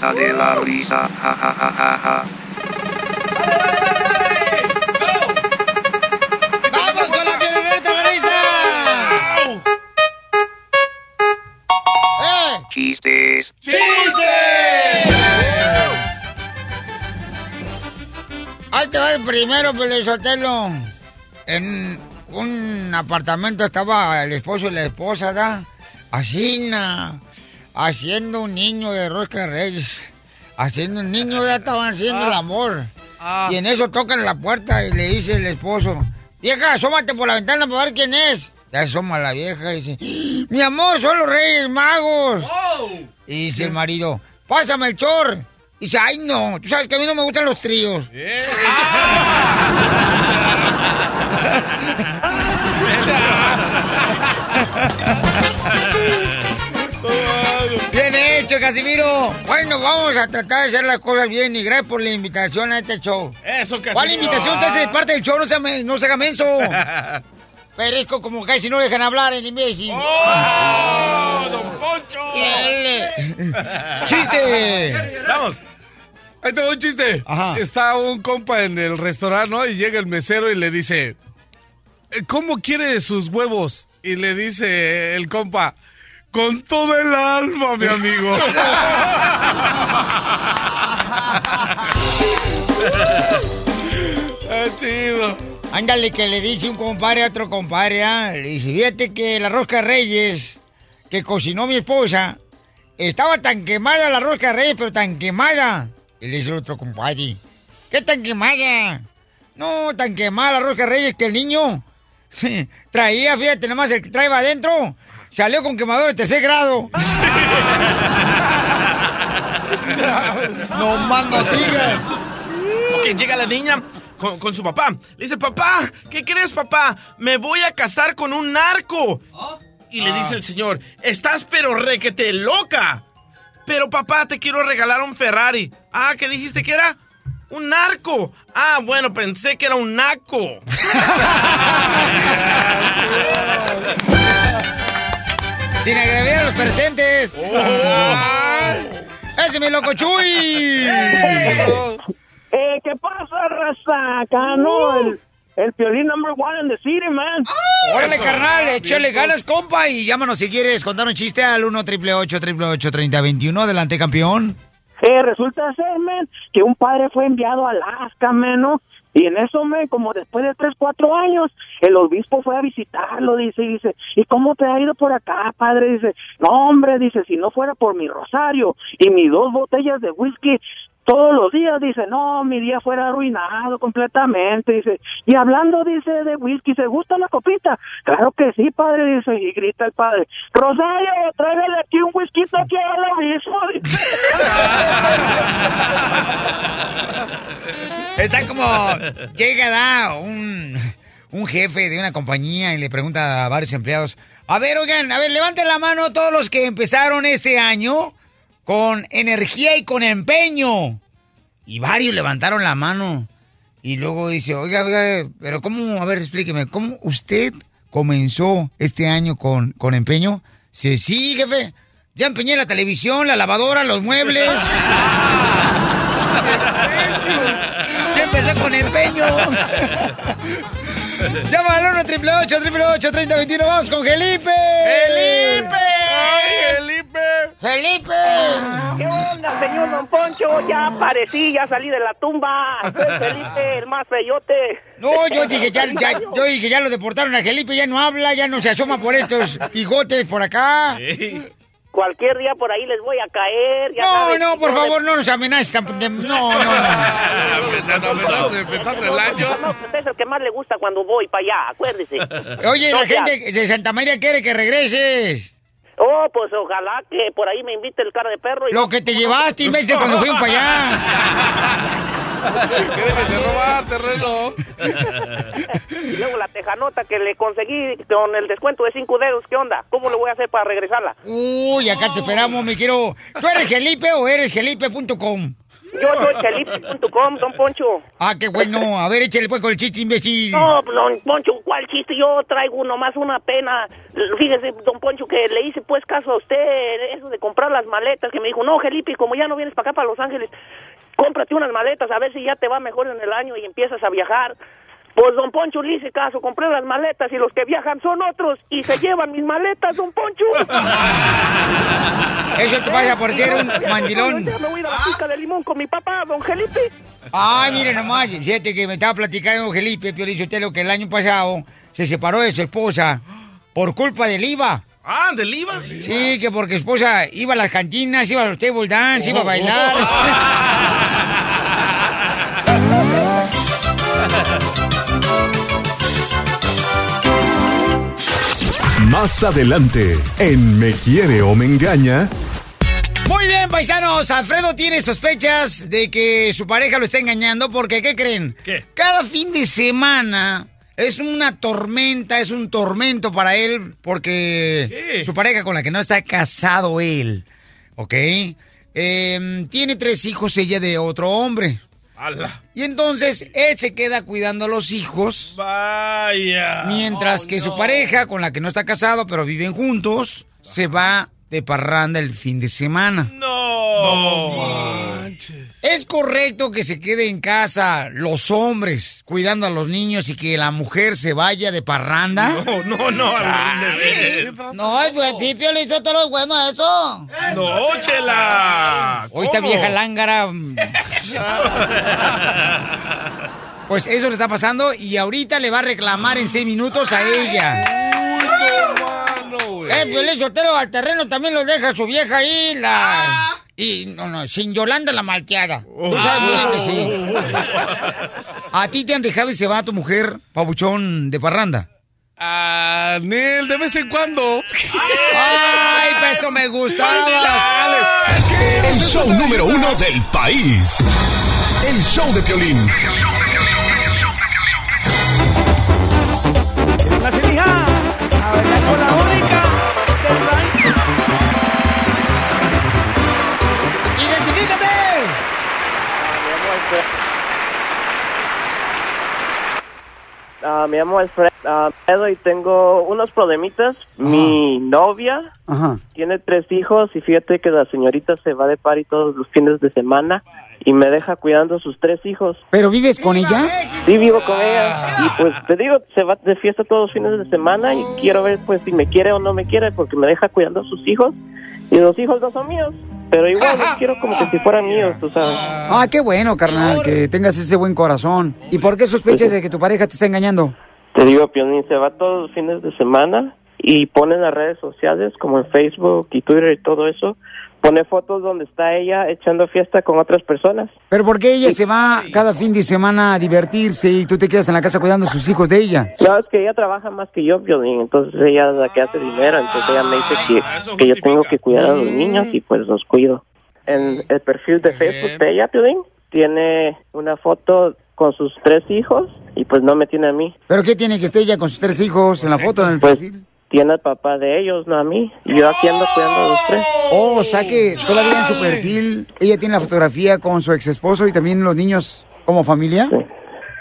De la Risa, ja ja ja ja ja. ¡Vamos con la violeta de la risa! ¡Eh! Chistes, Ahí te va el primero, Pelizotelo. En un apartamento estaba el esposo y la esposa, ¿da? Así, na, haciendo un niño de rosca reyes. Haciendo un niño, ya estaban haciendo el amor. Y en eso tocan la puerta y le dice el esposo, vieja, asómate por la ventana para ver quién es. Ya asoma la vieja y dice, mi amor, son los reyes magos. Y dice el marido, pásame el chor. Y dice, ay no, tú sabes que a mí no me gustan los tríos. Hecho, Casimiro. Bueno, vamos a tratar de hacer las cosas bien y gracias por la invitación a este show. Eso, Casimiro. ¿Cuál invitación te hace de parte del show? No se, me- no se haga menso. Perezco como casi no dejan hablar en imbécil. ¡Oh, don Poncho! Dale. ¡Chiste! Vamos. Ahí tengo un chiste. Ajá. Está un compa en el restaurante, ¿no? Y llega el mesero y le dice, "Eh, ¿cómo quiere sus huevos? Y le dice el compa, con todo el alma, mi amigo. Ah, chido. Ándale, que le dice un compadre a otro compadre, ¿ah? Le dice, fíjate que la rosca reyes que cocinó mi esposa estaba tan quemada la rosca reyes, pero tan quemada. Y le dice el otro compadre, ¿qué tan quemada? No, tan quemada la rosca reyes que el niño traía, fíjate, nomás el que traía adentro, salió con quemador de tercer grado. no más no digas. Ok, llega la niña con, con su papá. Le dice, papá, ¿qué crees, papá? Me voy a casar con un narco. Y le dice el señor, estás pero requete loca. Pero papá, te quiero regalar un Ferrari. Ah, ¿qué dijiste que era? Un narco. Ah, bueno, pensé que era un naco. Sin agraviar a los presentes. Ah, ¡Ese es mi loco Chuy! Eh, ¿Qué pasa, raza? Acá, ¿no? El, el piolín number one in the city, man. Órale, carnal, échale ganas, compa, y llámanos si quieres contar un chiste al 1 888 3021 Adelante, campeón. Eh, resulta ser, man, que un padre fue enviado a Alaska, man, ¿no? Y en eso, man, como después de tres, cuatro años, el obispo fue a visitarlo, dice, y dice, ¿y cómo te ha ido por acá, padre? Dice, no, hombre, dice, si no fuera por mi rosario y mis dos botellas de whisky todos los días, dice, no, mi día fuera arruinado completamente, dice, y hablando, dice, de whisky, ¿se gusta la copita? Claro que sí, padre, dice, y grita el padre, Rosario, tráigale aquí un whisky aquí al obispo. Está como, llega da un, un jefe de una compañía y le pregunta a varios empleados, a ver, oigan, a ver, levanten la mano todos los que empezaron este año con energía y con empeño. Y varios levantaron la mano. Y luego dice, oiga, oiga, pero ¿cómo? A ver, explíqueme, ¿cómo usted comenzó este año con, con empeño? Dice, sí, jefe, ya empeñé la televisión, la lavadora, los muebles. Sí, empecé con empeño. Llama al 1 888 3021 Vamos con Felipe. ¡Felipe! ¡Ay, Felipe! ¡Felipe! ¿Qué onda, señor Don Poncho? Ya aparecí, ya salí de la tumba. Soy Felipe, el más feyote. No, yo dije, ya, ya, yo dije, ya lo deportaron a Felipe, ya no habla, ya no se asoma por estos bigotes por acá. Cualquier día por ahí les voy a caer. ya No, sabes, no, por favor, no nos amenaces. No, no, no. No, no, no, empezando el año. No, usted es el que más le gusta cuando voy para allá, acuérdese. Oye, la gente de Santa María quiere que regreses. Oh, pues ojalá que por ahí me invite el cara de perro. Y Lo que te llevaste, imbécil, cuando fuimos para allá. ¿Qué debes de robar, terreno? Y luego la tejanota que le conseguí con el descuento de cinco dedos, ¿qué onda? ¿Cómo le voy a hacer para regresarla? Uy, acá te esperamos, me quiero. ¿Tú eres Felipe o eres Felipe.com? Yo soy felipe.com, don Poncho. Ah, qué bueno. A ver, échale pues con el chiste, imbécil. No, don Poncho, ¿cuál chiste? Yo traigo nomás una pena. Fíjese, don Poncho, que le hice pues caso a usted, eso de comprar las maletas, que me dijo, no, Felipe, como ya no vienes para acá, para Los Ángeles, cómprate unas maletas, a ver si ya te va mejor en el año y empiezas a viajar. Pues don Poncho le hice caso, compré las maletas y los que viajan son otros y se llevan mis maletas, don Poncho. Eso te pasa por ser un mandilón. Me voy a ir a la pizca de limón con mi papá, don Felipe. Ay, mire nomás, fíjate que me estaba platicando Felipe Piolichotelo que el año pasado se separó de su esposa por culpa del IVA. Ah, ¿del IVA? Sí, que porque su esposa iba a las cantinas, iba a los table dance, iba a bailar. Más adelante, en Me Quiere o Me Engaña, Muy bien, paisanos. Alfredo tiene sospechas de que su pareja lo está engañando porque, ¿qué creen? ¿Qué? Cada fin de semana es una tormenta, es un tormento para él porque ¿Qué? su pareja con la que no está casado él, ¿ok? Em, tiene tres hijos, ella de otro hombre. ¡Hala! Y entonces él se queda cuidando a los hijos. Vaya. Mientras que su pareja, con la que no está casado, pero viven juntos, se va de parranda el fin de semana. No. ¿Es correcto que se quede en casa los hombres cuidando a los niños y que la mujer se vaya de parranda? No, no, no. No, al principio le hizo todo lo bueno eso. No, chela. Hoy esta ¿Cómo? vieja lángara. Pues eso le está pasando y ahorita le va a reclamar en seis minutos a ella. Eh, Piolín Sotelo, al terreno también lo deja su vieja ahí, la... Y, no, no, sin Yolanda la malteada. Tú sabes muy bien que sí. ¿A ti te han dejado y se va tu mujer, pabuchón, de parranda? Ah, Nel, de vez en cuando. ¡Ay, pues eso me gustaba! el show número uno del país. El show de Piolín. La hija a bailar con la Ah, me llamo Alfredo ah, Alfredo y tengo unos problemitas. Mi novia Ajá. tiene tres hijos y fíjate que la señorita se va de party todos los fines de semana y me deja cuidando a sus tres hijos. ¿Pero vives con ella? Sí, vivo con ella y pues te digo, se va de fiesta todos los fines de semana y quiero ver pues si me quiere o no me quiere porque me deja cuidando a sus hijos y los hijos no son míos. Pero igual los quiero como que si fueran míos, tú sabes. Ah, qué bueno, carnal, que tengas ese buen corazón. ¿Y por qué sospechas de que tu pareja te está engañando? Te digo, Pionín, se va todos los fines de semana y pone en las redes sociales como en Facebook y Twitter y todo eso. Pone fotos donde está ella echando fiesta con otras personas. ¿Pero por qué ella se va cada fin de semana a divertirse y tú te quedas en la casa cuidando a sus hijos de ella? No, es que ella trabaja más que yo, Pionín, entonces ella es la que hace dinero, entonces ella me dice que, que yo tengo que cuidar a los niños y pues los cuido. En el perfil de Facebook de ella, Pionín, tiene una foto con sus tres hijos y pues no me tiene a mí. ¿Pero qué tiene que estar ella con sus tres hijos en la foto en el Pues perfil? Tiene al papá de ellos, no a mí. Y yo aquí ando cuidando a los tres. Oh, o sea que todavía en su perfil ella tiene la fotografía con su ex esposo y también los niños como familia.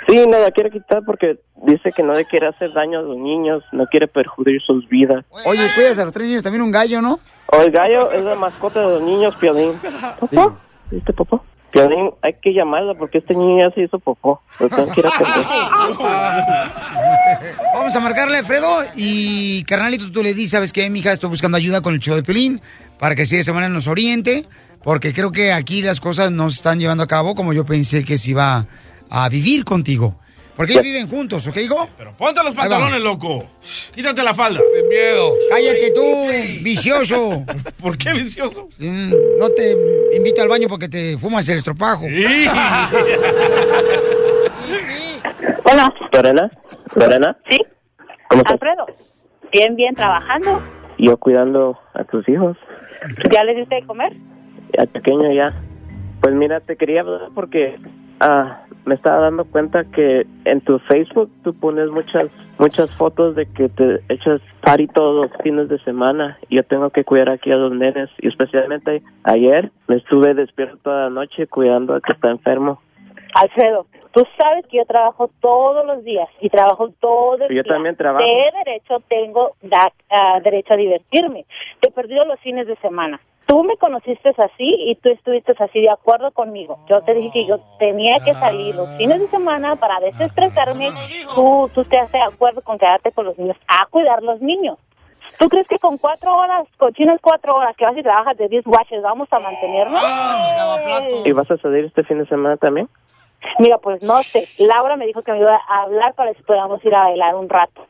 Sí, no la quiere quitar porque dice que no le quiere hacer daño a los niños, no quiere perjudicar sus vidas. Oye, cuidas a los tres niños también un gallo, ¿no? O el gallo es la mascota de los niños, Piolín. ¿Popó? ¿Viste, Popó? Piolín, hay que llamarla porque este niño ya se hizo popó. Lo tengo que ir a atender. Vamos a marcarle a Alfredo y carnalito tú le dices, ¿sabes qué, mija? Estoy buscando ayuda con el show de Pelín para que así de esa manera nos oriente, porque creo que aquí las cosas no se están llevando a cabo como yo pensé que se iba a vivir contigo. Porque ellos viven juntos, ¿ok, hijo? Pero ponte los pantalones, loco. Quítate la falda. De miedo. Cállate tú, vicioso. ¿Por qué vicioso? Mm, No te invito al baño porque te fumas el estropajo. Hola. ¿Lorena? ¿Lorena? ¿Sí? ¿Cómo estás? Alfredo. Bien, bien, trabajando. Yo cuidando a tus hijos. ¿Ya les diste de comer? Ya pequeño ya. Pues mira, te quería hablar porque ah, me estaba dando cuenta que en tu Facebook tú pones muchas muchas fotos de que te echas party todos los fines de semana. Y yo tengo que cuidar aquí a los nenes. Y especialmente ayer me estuve despierto toda la noche cuidando al que está enfermo. Alfredo, tú sabes que yo trabajo todos los días y trabajo todo el Yo día. también trabajo. De derecho tengo da- ah, derecho a divertirme. Te he perdido los fines de semana. Tú me conociste así y tú estuviste así de acuerdo conmigo. Yo te dije que yo tenía que salir los fines de semana para desestresarme. Tú, tú te haces de acuerdo con quedarte con los niños a cuidar los niños. ¿Tú crees que con cuatro horas, con chinas cuatro horas que vas y trabajas de 10 watches vamos a mantenernos? ¿Y vas a salir este fin de semana también? Mira, pues no sé. Laura me dijo que me iba a hablar para si podamos ir a bailar un rato.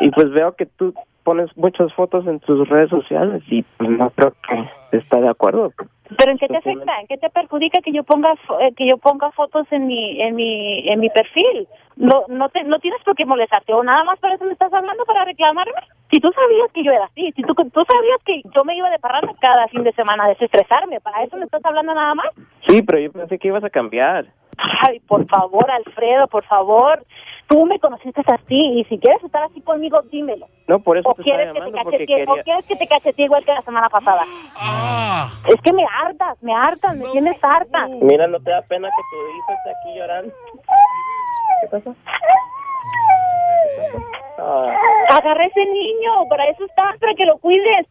Y pues veo que tú pones muchas fotos en tus redes sociales y pues no creo que está de acuerdo. Pero ¿en qué te afecta? ¿En qué te perjudica que yo ponga eh, que yo ponga fotos en mi en mi en mi perfil? No no te no tienes por qué molestarte o nada más por eso me estás hablando para reclamarme. Si tú sabías que yo era así, si tú tú sabías que yo me iba de parranda cada fin de semana a desestresarme, para eso me estás hablando nada más. Sí, pero yo pensé que ibas a cambiar. Ay, por favor, Alfredo, por favor. Tú me conociste así y si quieres estar así conmigo, dímelo. No, por eso o te quieres que te cachetee, o quería... quieres que te cachetee igual que la semana pasada. Es que me hartas, me hartas, me tienes harta. Mira, ¿no te da pena que tu hijo esté aquí llorando? ¿Qué pasa? Ah, Agarra ese niño, para eso estás, para que lo cuides.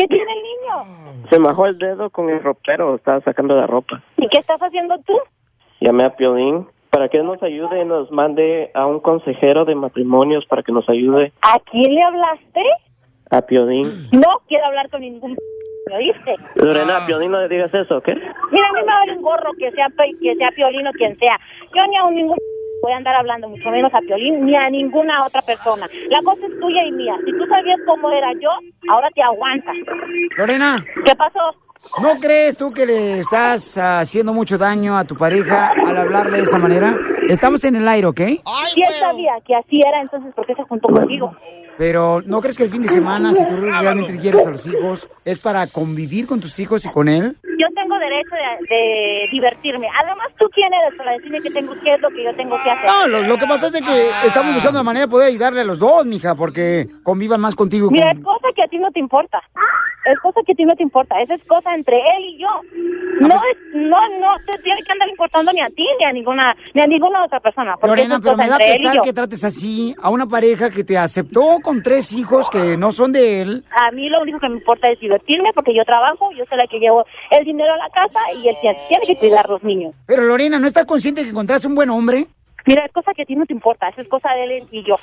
¿Qué tiene el niño? se majó el dedo con el ropero, estaba sacando la ropa. ¿Y qué estás haciendo tú? Llamé a Piolín para que nos ayude y nos mande a un consejero de matrimonios para que nos ayude ¿A quién le hablaste? a Piolín. No quiero hablar con ningún... ¿Me oíste? Lorena, a Piolín no le digas eso, ¿ok? Mira, a mí me vale un gorro que sea, que sea Piolín o quien sea. Yo ni a un ningún voy a andar hablando, mucho menos a Piolín, ni a ninguna otra persona. La cosa es tuya y mía. Si tú sabías cómo era yo, ahora te aguantas. Lorena. ¿Qué pasó? ¿No crees tú que le estás haciendo mucho daño a tu pareja al hablarle de esa manera? Estamos en el aire, ¿ok? Si él sabía que así era, entonces ¿por qué se juntó conmigo? Pero ¿no crees que el fin de semana, si tú realmente quieres a los hijos, es para convivir con tus hijos y con él? Yo tengo derecho de, de divertirme. Además, ¿tú quién eres para decirme que tengo qué es lo que yo tengo que hacer? No, lo, lo que pasa es de que estamos buscando la manera de poder ayudarle a los dos, mija, porque convivan más contigo. y Mira, con- es cosa que a ti no te importa. Es cosa que a ti no te importa. Esa es cosa entre él y yo. No es, no, no te tiene que andar importando ni a ti ni a ninguna, ni a ninguna otra persona. Lorena, pero me da pesar que trates así a una pareja que te aceptó con tres hijos que no son de él. A mí lo único que me importa es divertirme porque yo trabajo, yo soy la que llevo el dinero a la casa y él tiene, tiene que cuidar los niños. Pero Lorena, ¿no estás consciente que encontraste un buen hombre? Mira, es cosa que a ti no te importa, eso es cosa de él y yo.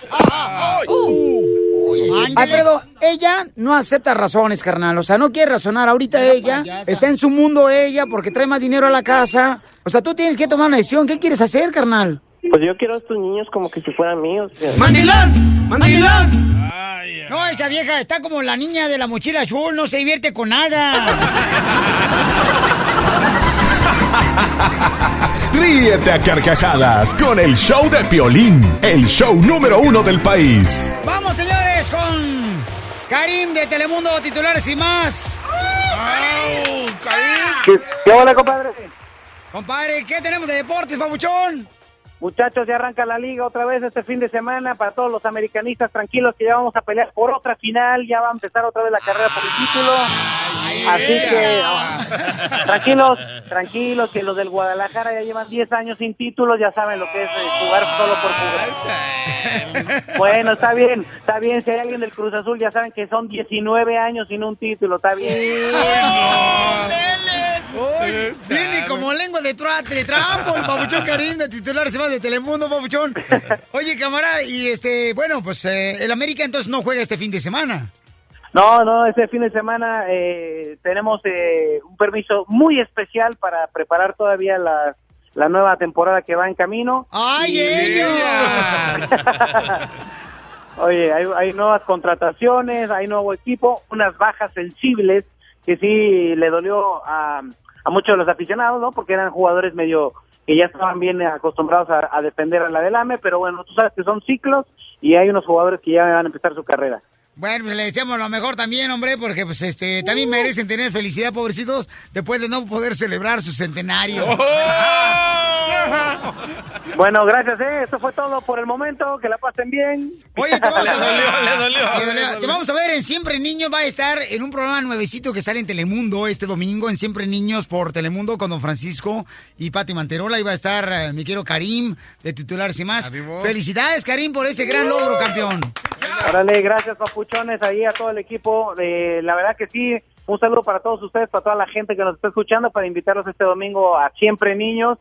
Alfredo, ella no acepta razones, carnal. O sea, no quiere razonar. Ahorita ella payasa. está en su mundo ella porque trae más dinero a la casa. O sea, tú tienes que tomar una decisión. ¿Qué quieres hacer, carnal? Pues yo quiero a estos niños como que si fueran míos. ¡Mandilón! ¡Mandilón! No, esa vieja está como la niña de la mochila azul, no se divierte con nada. Ríete a carcajadas con el show de Piolín, el show número uno del país. Vamos, señores, con Karim de Telemundo, titulares y más. ¿Qué, qué hola, compadre? Compadre, ¿qué tenemos de deportes, babuchón? Muchachos, ya arranca la liga otra vez este fin de semana. Para todos los americanistas, tranquilos que ya vamos a pelear por otra final. Ya va a empezar otra vez la carrera por el título. Así que, oh, tranquilos, tranquilos, que los del Guadalajara ya llevan 10 años sin títulos. Ya saben lo que es eh, jugar solo por jugar. Bueno, está bien, está bien. Si hay alguien del Cruz Azul, ya saben que son 19 años sin un título. Está bien. Uy, Viene como lengua de, tra de trampo el papuchón Karim de titular se va de Telemundo, papuchón. Oye, camarada, y este, bueno, pues eh, el América entonces no juega este fin de semana. No, no, este fin de semana eh, tenemos eh, un permiso muy especial para preparar todavía la, la nueva temporada que va en camino. ¡Ay, ellos! Oye, hay, hay nuevas contrataciones, hay nuevo equipo, unas bajas sensibles que sí le dolió a, a muchos de los aficionados, ¿no? Porque eran jugadores medio que ya estaban bien acostumbrados a, a defender a la del AME, pero bueno, tú sabes que son ciclos y hay unos jugadores que ya van a empezar su carrera. Bueno, pues le deseamos lo mejor también, hombre, porque pues este también merecen tener felicidad, pobrecitos, después de no poder celebrar su centenario. Bueno, gracias, ¿eh? Eso fue todo por el momento, que la pasen bien. Oye, te vamos a ver. Le dolió. Le dolió. Te vamos a ver en Siempre Niños. Va a estar en un programa nuevecito que sale en Telemundo este domingo, en Siempre Niños por Telemundo con Don Francisco y Pati Manterola. Y va a estar eh, mi quiero Karim de titularse más. Felicidades, Karim, por ese gran logro, campeón. Órale, gracias, papuchones, ahí a todo el equipo. Eh, la verdad que sí, un saludo para todos ustedes, para toda la gente que nos está escuchando, para invitarlos este domingo a Siempre Niños.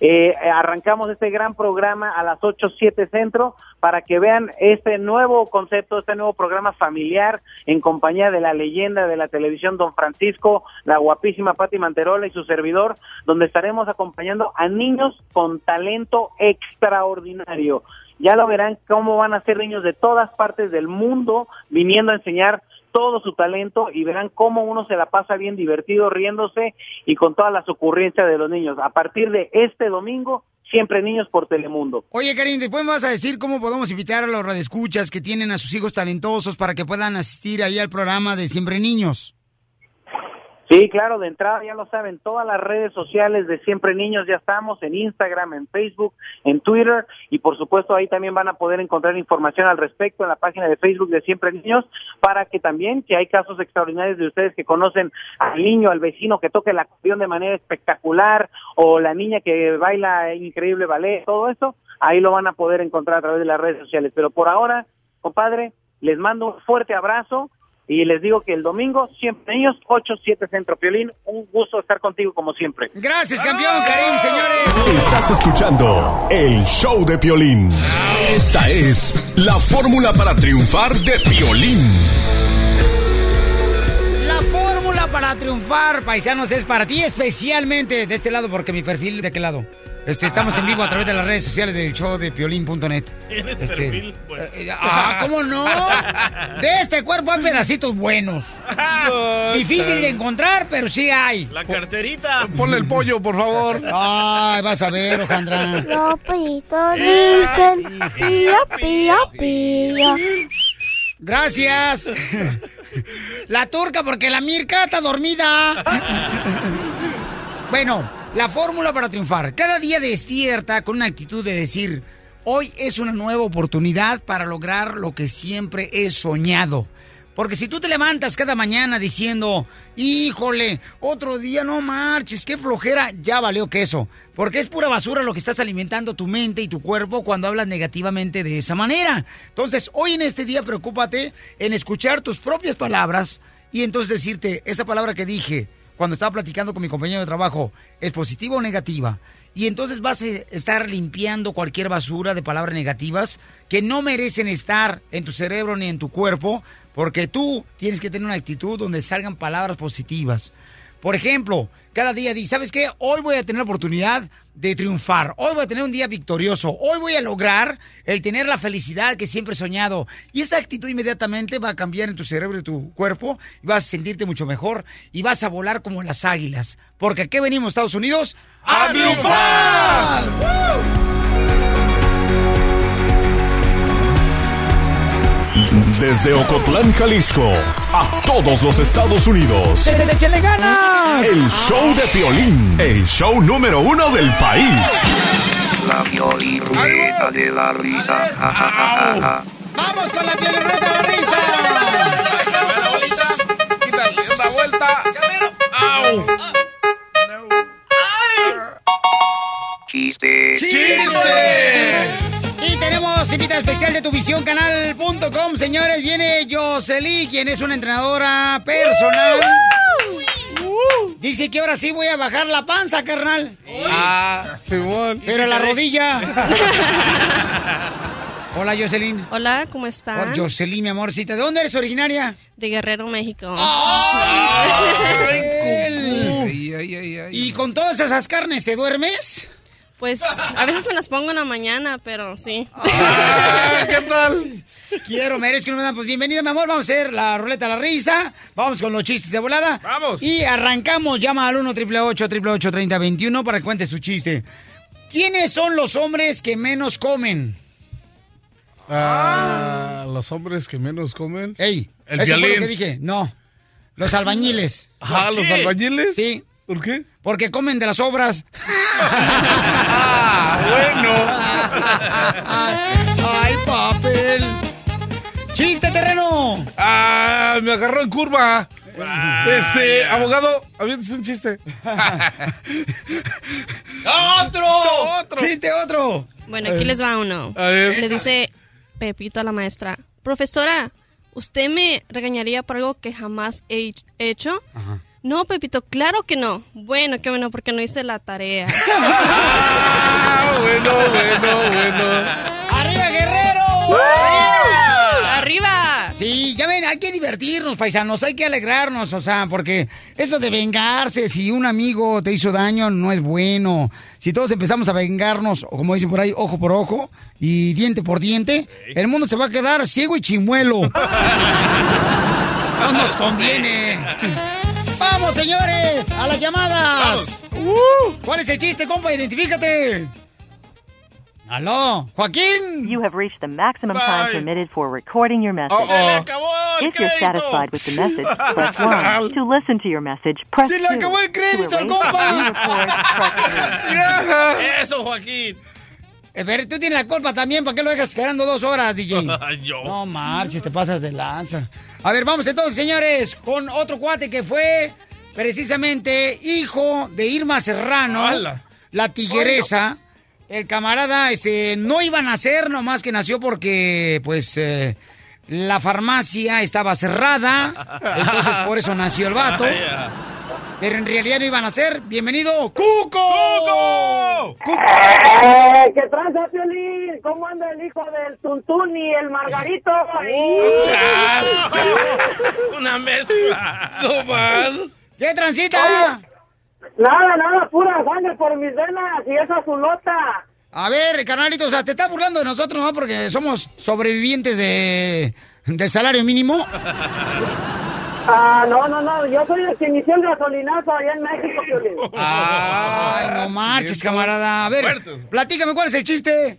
Eh, arrancamos este gran programa a las 8, 7 centro para que vean este nuevo concepto, este nuevo programa familiar en compañía de la leyenda de la televisión Don Francisco, la guapísima Patti Manterola y su servidor, donde estaremos acompañando a niños con talento extraordinario. Ya lo verán cómo van a ser niños de todas partes del mundo viniendo a enseñar todo su talento y verán cómo uno se la pasa bien divertido, riéndose y con todas las ocurrencias de los niños. A partir de este domingo, siempre niños por Telemundo. Oye, Karim, después me vas a decir cómo podemos invitar a los radioescuchas que tienen a sus hijos talentosos para que puedan asistir ahí al programa de Siempre Niños. Sí, claro, de entrada ya lo saben, todas las redes sociales de Siempre Niños ya estamos, en Instagram, en Facebook, en Twitter y por supuesto ahí también van a poder encontrar información al respecto en la página de Facebook de Siempre Niños para que también, si hay casos extraordinarios de ustedes que conocen al niño, al vecino que toque la acordeón de manera espectacular o la niña que baila increíble ballet, todo eso, ahí lo van a poder encontrar a través de las redes sociales. Pero por ahora, compadre, les mando un fuerte abrazo y les digo que el domingo, siempre niños, 8-7 Centro Piolín. Un gusto estar contigo como siempre. Gracias, campeón, Karim, señores. Estás escuchando el show de Piolín. Esta es la fórmula para triunfar de Piolín. La fórmula para triunfar, paisanos, es para ti especialmente de este lado, porque mi perfil de qué lado. Este, estamos en vivo a través de las redes sociales del show de piolín.net. Tienes Este, perfil, pues. eh, ah, ¿cómo no? De este cuerpo hay pedacitos buenos. Difícil de encontrar, pero sí hay. La carterita. Ponle el pollo, por favor. Ay, vas a ver, Ojandra. Los pollitos dicen pío, pío, pío. Gracias. La turca, porque la Mirka está dormida. Bueno, la fórmula para triunfar. Cada día despierta con una actitud de decir, hoy es una nueva oportunidad para lograr lo que siempre he soñado. Porque si tú te levantas cada mañana diciendo, híjole, otro día no marches, qué flojera, ya valió queso. Porque es pura basura lo que estás alimentando tu mente y tu cuerpo cuando hablas negativamente de esa manera. Entonces, hoy en este día preocúpate en escuchar tus propias palabras y entonces decirte, esa palabra que dije cuando estaba platicando con mi compañero de trabajo, ¿es positiva o negativa? Y entonces vas a estar limpiando cualquier basura de palabras negativas que no merecen estar en tu cerebro ni en tu cuerpo, porque tú tienes que tener una actitud donde salgan palabras positivas. Por ejemplo, cada día di, ¿sabes qué? Hoy voy a tener la oportunidad de triunfar. Hoy voy a tener un día victorioso. Hoy voy a lograr el tener la felicidad que siempre he soñado. Y esa actitud inmediatamente va a cambiar en tu cerebro y tu cuerpo. Y vas a sentirte mucho mejor. Y vas a volar como las águilas. Porque aquí venimos, Estados Unidos, a, triunfar. Desde Ocotlán, Jalisco, a todos los Estados Unidos. ¡Échale ganas! El show de Piolín, el show número uno del país. la Ruleta de la Risa. Ja, ja, ja, ja, ja. ¡Vamos con la ruleta de la risa! Una vuelta. ¡Au! Chiste. Y tenemos invitación especial de tuvisióncanal.com, señores. Viene Jocelyn, quien es una entrenadora personal. Dice que ahora sí voy a bajar la panza, carnal. Ah, Simón. Pero la rodilla. Hola, Jocelyn. Hola, ¿cómo están? Oh, Jocelyn, mi amorcita. ¿De dónde eres originaria? De Guerrero, México. ¿Y con todas esas carnes te duermes? Pues a veces me las pongo en la mañana, pero sí. ¿Qué tal? Quiero, merezco una Pues bienvenida, mi amor. Vamos a hacer la ruleta de la risa. Vamos con los chistes de volada. Vamos. Y arrancamos. Llama al 1 888 3021 para que cuentes tu chiste. ¿Quiénes son los hombres que menos comen? Ah, los hombres que menos comen. Ey, El eso fue lo que dije. No, los albañiles. Ah, ¿los albañiles? Sí. ¿Por qué? Porque comen de las obras. Ah, bueno. ¡Ay, papel! ¡Chiste, terreno! Ah, me agarró en curva. Este, abogado, aviéntese un chiste. ¡Otro! ¡Chiste, otro! Bueno, aquí les va uno. A ver. Le dice Pepito a la maestra, profesora, ¿usted me regañaría por algo que jamás he hecho? No, Pepito, claro que no. Bueno, qué bueno, porque no hice la tarea. Ah, bueno, bueno, bueno. ¡Arriba, guerrero! ¡Arriba! Sí, ya ven, hay que divertirnos, paisanos, hay que alegrarnos, o sea, porque eso de vengarse, si un amigo te hizo daño, no es bueno. Si todos empezamos a vengarnos, o como dicen por ahí, ojo por ojo y diente por diente, el mundo se va a quedar ciego y chimuelo. no nos conviene. ¡Vamos, señores! ¡A las llamadas! Uh, ¿Cuál es el chiste, compa? Identifícate. ¡Aló! ¡Joaquín! You have reached the maximum Bye. time permitted for recording your message. Uh-oh. Se le acabó el If you're crédito. satisfied with the message, press 1. To listen to your message, press 2. Se le acabó el crédito compa. and re-record, press 3. Eso, Joaquín. A ver, tú tienes la culpa también, ¿para qué lo dejas esperando dos horas, DJ? Yo. No marches, te pasas de lanza. A ver, vamos entonces, señores, con otro cuate que fue precisamente hijo de Irma Serrano, ¡Hala! la tigresa. El camarada, este, no iba a nacer, nomás que nació porque, pues, eh, la farmacia estaba cerrada, entonces por eso nació el vato. Pero en realidad no iban a ser. Bienvenido, Cuco. ¡Eh! ¿Qué tranza, Piolín? ¿Cómo anda el hijo del Tuntún y el Margarito? Una mezcla. No más. ¿Qué transita? Nada, nada, pura sangre por mis venas y esa azulota. A ver, carnalito, o sea, te estás burlando de nosotros, ¿no? Porque somos sobrevivientes de, del salario mínimo. Ah, no, no, no, yo soy el que inició el gasolinazo allá en México, Piolín. Ay, no marches, camarada. A ver, platícame, ¿cuál es el chiste?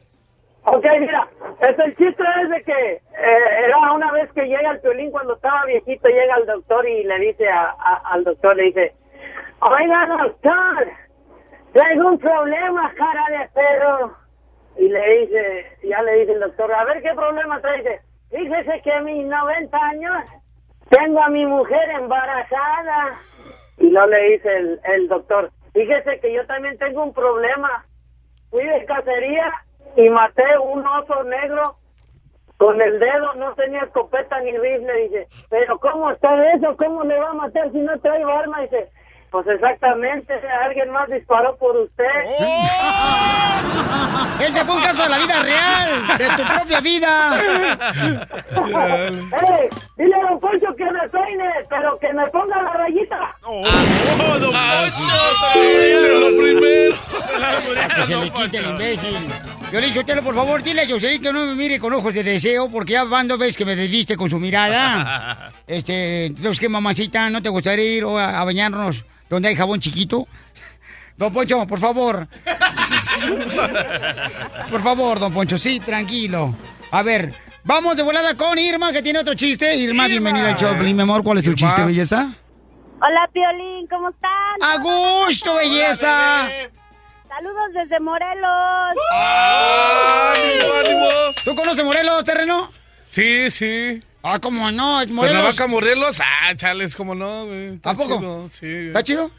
Ok, mira, este, el chiste es de que eh, era una vez que llega el Piolín cuando estaba viejito, llega el doctor y le dice a- a- al doctor, le dice, oiga doctor, traigo un problema, cara de perro. Y le dice, ya le dice el doctor, a ver qué problema trae. Dice, fíjese que a mis 90 años tengo a mi mujer embarazada. Y luego le dice el, el doctor, fíjese que yo también tengo un problema. Fui de cacería y maté un oso negro con el dedo, no tenía escopeta ni rifle. Dice, pero ¿cómo está eso? ¿Cómo le va a matar si no traigo arma? Dice, pues exactamente, alguien más disparó por usted. Ese fue un caso de la vida real, de tu propia vida. ¡Ey! Dile a Don Poncho que me peine, pero que me ponga la rayita. ¡Oh, don Lo primero. Que se le quite el imbécil. Yo le dije, Telo, por favor, dile a Jocelyn que no me mire con ojos de deseo, porque ya van dos veces que me desviste con su mirada. Este, entonces, ¿qué, mamacita? ¿No te gustaría ir a, a bañarnos donde hay jabón chiquito? Don Poncho, por favor. Por favor, don Poncho, sí, tranquilo. A ver, vamos de volada con Irma, que tiene otro chiste. Irma, bienvenida al show, mi amor. ¿Cuál es tu chiste, belleza? Hola, Piolín, ¿cómo están? ¡A gusto, belleza! Saludos desde Morelos. ¡Ánimo, ánimo! ¿Tú conoces Morelos, terreno? Sí, sí. Ah, ¿cómo no? Morelos. Cuernavaca, Morelos. Ah, chales, cómo no, güey. Está ¿A poco? chido, sí. ¿Está chido?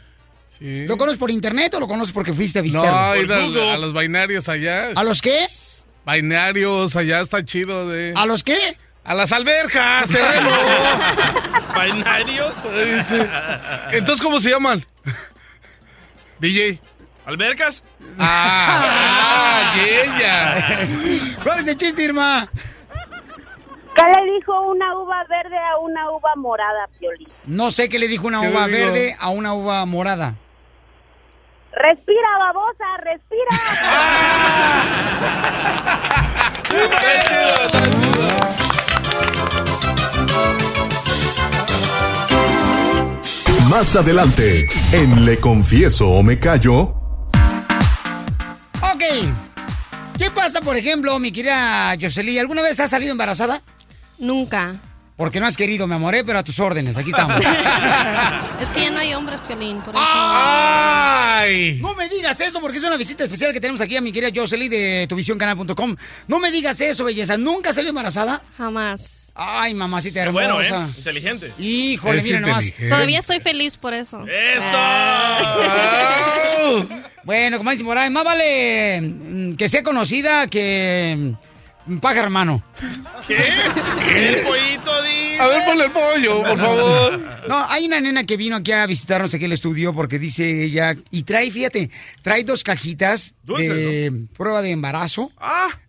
Sí. ¿Lo conoces por internet o lo conoces porque fuiste a No, visitarlo? ir al- a, los bainarios allá. ¿A los qué? Bainarios, allá está chido de... ¿A los qué? A las alberjas, terreno. ¿Bainarios? Entonces, ¿cómo se llaman? DJ. ¿Albercas? Ah, ella. ¿Cuál es el chiste, Irma? ¿Qué le dijo una uva verde a una uva morada, Piolín? No sé qué le dijo una ¿Qué uva verde a una uva morada. Respira, babosa, respira. Más adelante, en Le Confieso o Me Callo, Ok. ¿Qué pasa, por ejemplo, mi querida Yoseli? ¿Alguna vez has salido embarazada? Nunca. Porque no has querido, me amoré, pero a tus órdenes. Aquí estamos. Es que ya no hay hombres, Piolín, por eso. ¡Ay! No me digas eso porque es una visita especial que tenemos aquí a mi querida Josely de tuvisioncanal.com. No me digas eso, belleza. ¿Nunca salió embarazada? Jamás. Ay, mamacita Qué hermosa. bueno, ¿eh? Inteligente. Híjole, mira nomás. Todavía estoy feliz por eso. ¡Eso! Bueno, como dice ahí, más vale mm, que sea conocida que mm, paja hermano. ¿Qué? El pollito dice. A ver, ponle el pollo, por favor. No, hay una nena que vino aquí a visitarnos aquí al estudio porque dice ella, y trae, fíjate, trae dos cajitas de prueba de embarazo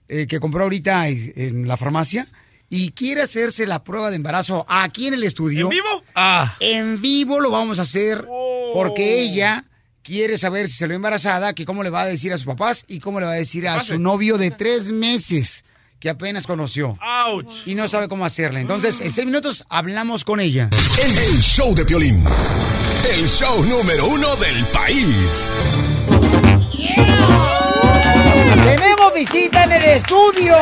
eh, que compró ahorita en, la farmacia y quiere hacerse la prueba de embarazo aquí en el estudio. ¿En vivo? Ah. En vivo lo vamos a hacer porque ella quiere saber si salió embarazada, que cómo le va a decir a sus papás y cómo le va a decir a su novio de tres meses que apenas conoció. ¡Auch! Y no sabe cómo hacerle. Entonces, en seis minutos hablamos con ella. el, el show de Piolín. El show número uno del país. ¡Tenemos visita en el estudio!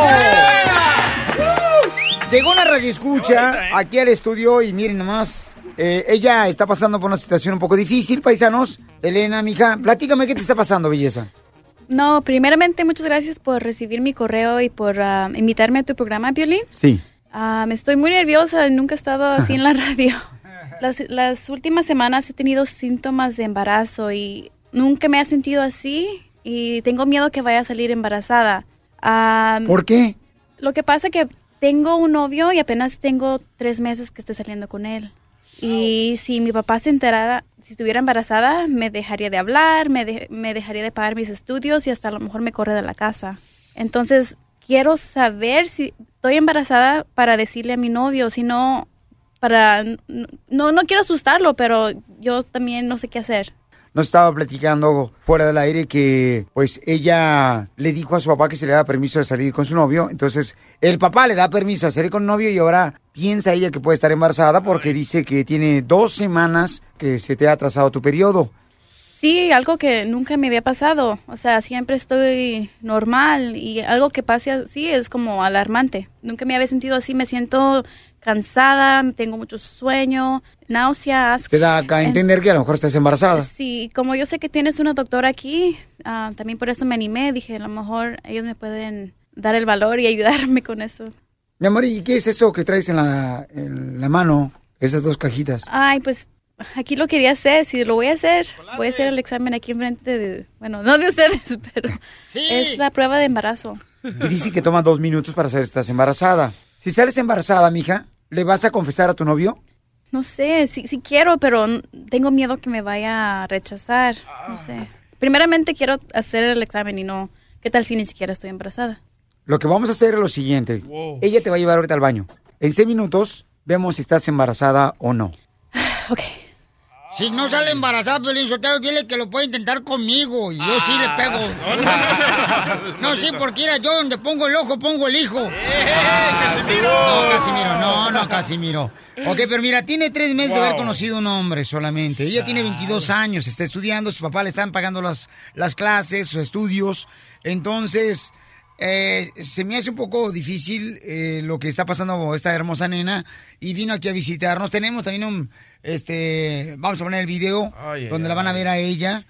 Llegó una radio escucha aquí al estudio y miren nomás. eh, ella está pasando por una situación un poco difícil, paisanos. Elena, mija, platícame qué te está pasando, belleza. No, primeramente muchas gracias por recibir mi correo y por ah, invitarme a tu programa, Violín. Sí. me estoy muy nerviosa, nunca he estado así en la radio. Las, las últimas semanas he tenido síntomas de embarazo y nunca me he sentido así y tengo miedo que vaya a salir embarazada. Ah, ¿Por qué? Lo que pasa es que tengo un novio y apenas tengo tres meses que estoy saliendo con él. Y si mi papá se enterara, si estuviera embarazada, me dejaría de hablar, me, me dejaría de pagar mis estudios y hasta a lo mejor me corre de la casa. Entonces, quiero saber si estoy embarazada para decirle a mi novio, si no, para... No, no quiero asustarlo, pero yo también no sé qué hacer. Nos estaba platicando fuera del aire que pues ella le dijo a su papá que se le daba permiso de salir con su novio. Entonces el papá le da permiso de salir con el novio y ahora piensa ella que puede estar embarazada porque dice que tiene dos semanas que se te ha atrasado tu periodo. Sí, algo que nunca me había pasado. O sea, siempre estoy normal y algo que pase así es como alarmante. Nunca me había sentido así. Me siento cansada, tengo mucho sueño, náuseas. Te da a entender que a lo mejor estás embarazada. Sí, como yo sé que tienes una doctora aquí, ah, también por eso me animé. Dije, a lo mejor ellos me pueden dar el valor y ayudarme con eso. Mi amor, ¿y qué es eso que traes en la, en la mano? Esas dos cajitas. Ay, pues aquí lo quería hacer. Si lo voy a hacer, voy a hacer el examen aquí enfrente de, bueno, no de ustedes, pero es la prueba de embarazo. Y dice que toma dos minutos para saber si estás embarazada. Si sales embarazada, mija, ¿le vas a confesar a tu novio? No sé, sí, sí quiero, pero tengo miedo que me vaya a rechazar. No sé. Primeramente quiero hacer el examen y no, ¿qué tal si ni siquiera estoy embarazada? Lo que vamos a hacer es lo siguiente. Ella te va a llevar ahorita al baño. En seis minutos vemos si estás embarazada o no. Si no sale embarazada, Pelín Sotelo, dile que lo puede intentar conmigo y yo sí le pego. No, sí, porque mira, yo donde pongo el ojo, pongo el hijo. No, Casimiro, no, no, Casimiro. Ok, pero mira, tiene tres meses de haber conocido un hombre solamente. Ella tiene 22 años, está estudiando, sus papás le están pagando las, las clases, sus estudios. Entonces, eh, se me hace un poco difícil eh, lo que está pasando con esta hermosa nena y vino aquí a visitarnos. Tenemos también un, este, vamos a poner el video Ay, ay, donde la van a ver a ella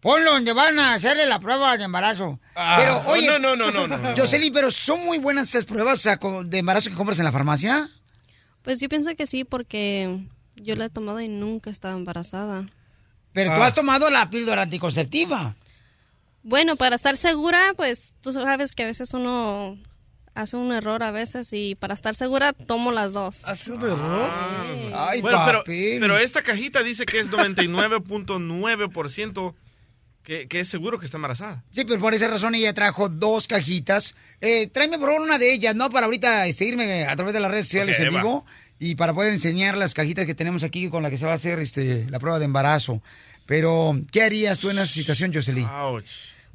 Ponlo donde van a hacerle la prueba de embarazo. Ah, pero, oye, no, no, no, no, no, no. Jocelyn, pero ¿son muy buenas esas pruebas o sea, co- de embarazo que compras en la farmacia? Pues yo pienso que sí, porque yo la he tomado y nunca he estado embarazada. Pero Ah. tú has tomado la píldora anticonceptiva. Bueno, para estar segura, pues tú sabes que a veces uno hace un error a veces y para estar segura tomo las dos. ¿Hace un error? Ay, bueno, pero, pero esta cajita dice que es 99.9% que, que es seguro que está embarazada. Sí, pero por esa razón ella trajo dos cajitas. Eh, tráeme por favor una de ellas, ¿no? Para ahorita este, irme a través de las redes sociales en vivo y para poder enseñar las cajitas que tenemos aquí con la que se va a hacer este, la prueba de embarazo. Pero, ¿qué harías tú en esa situación, Jocelyn?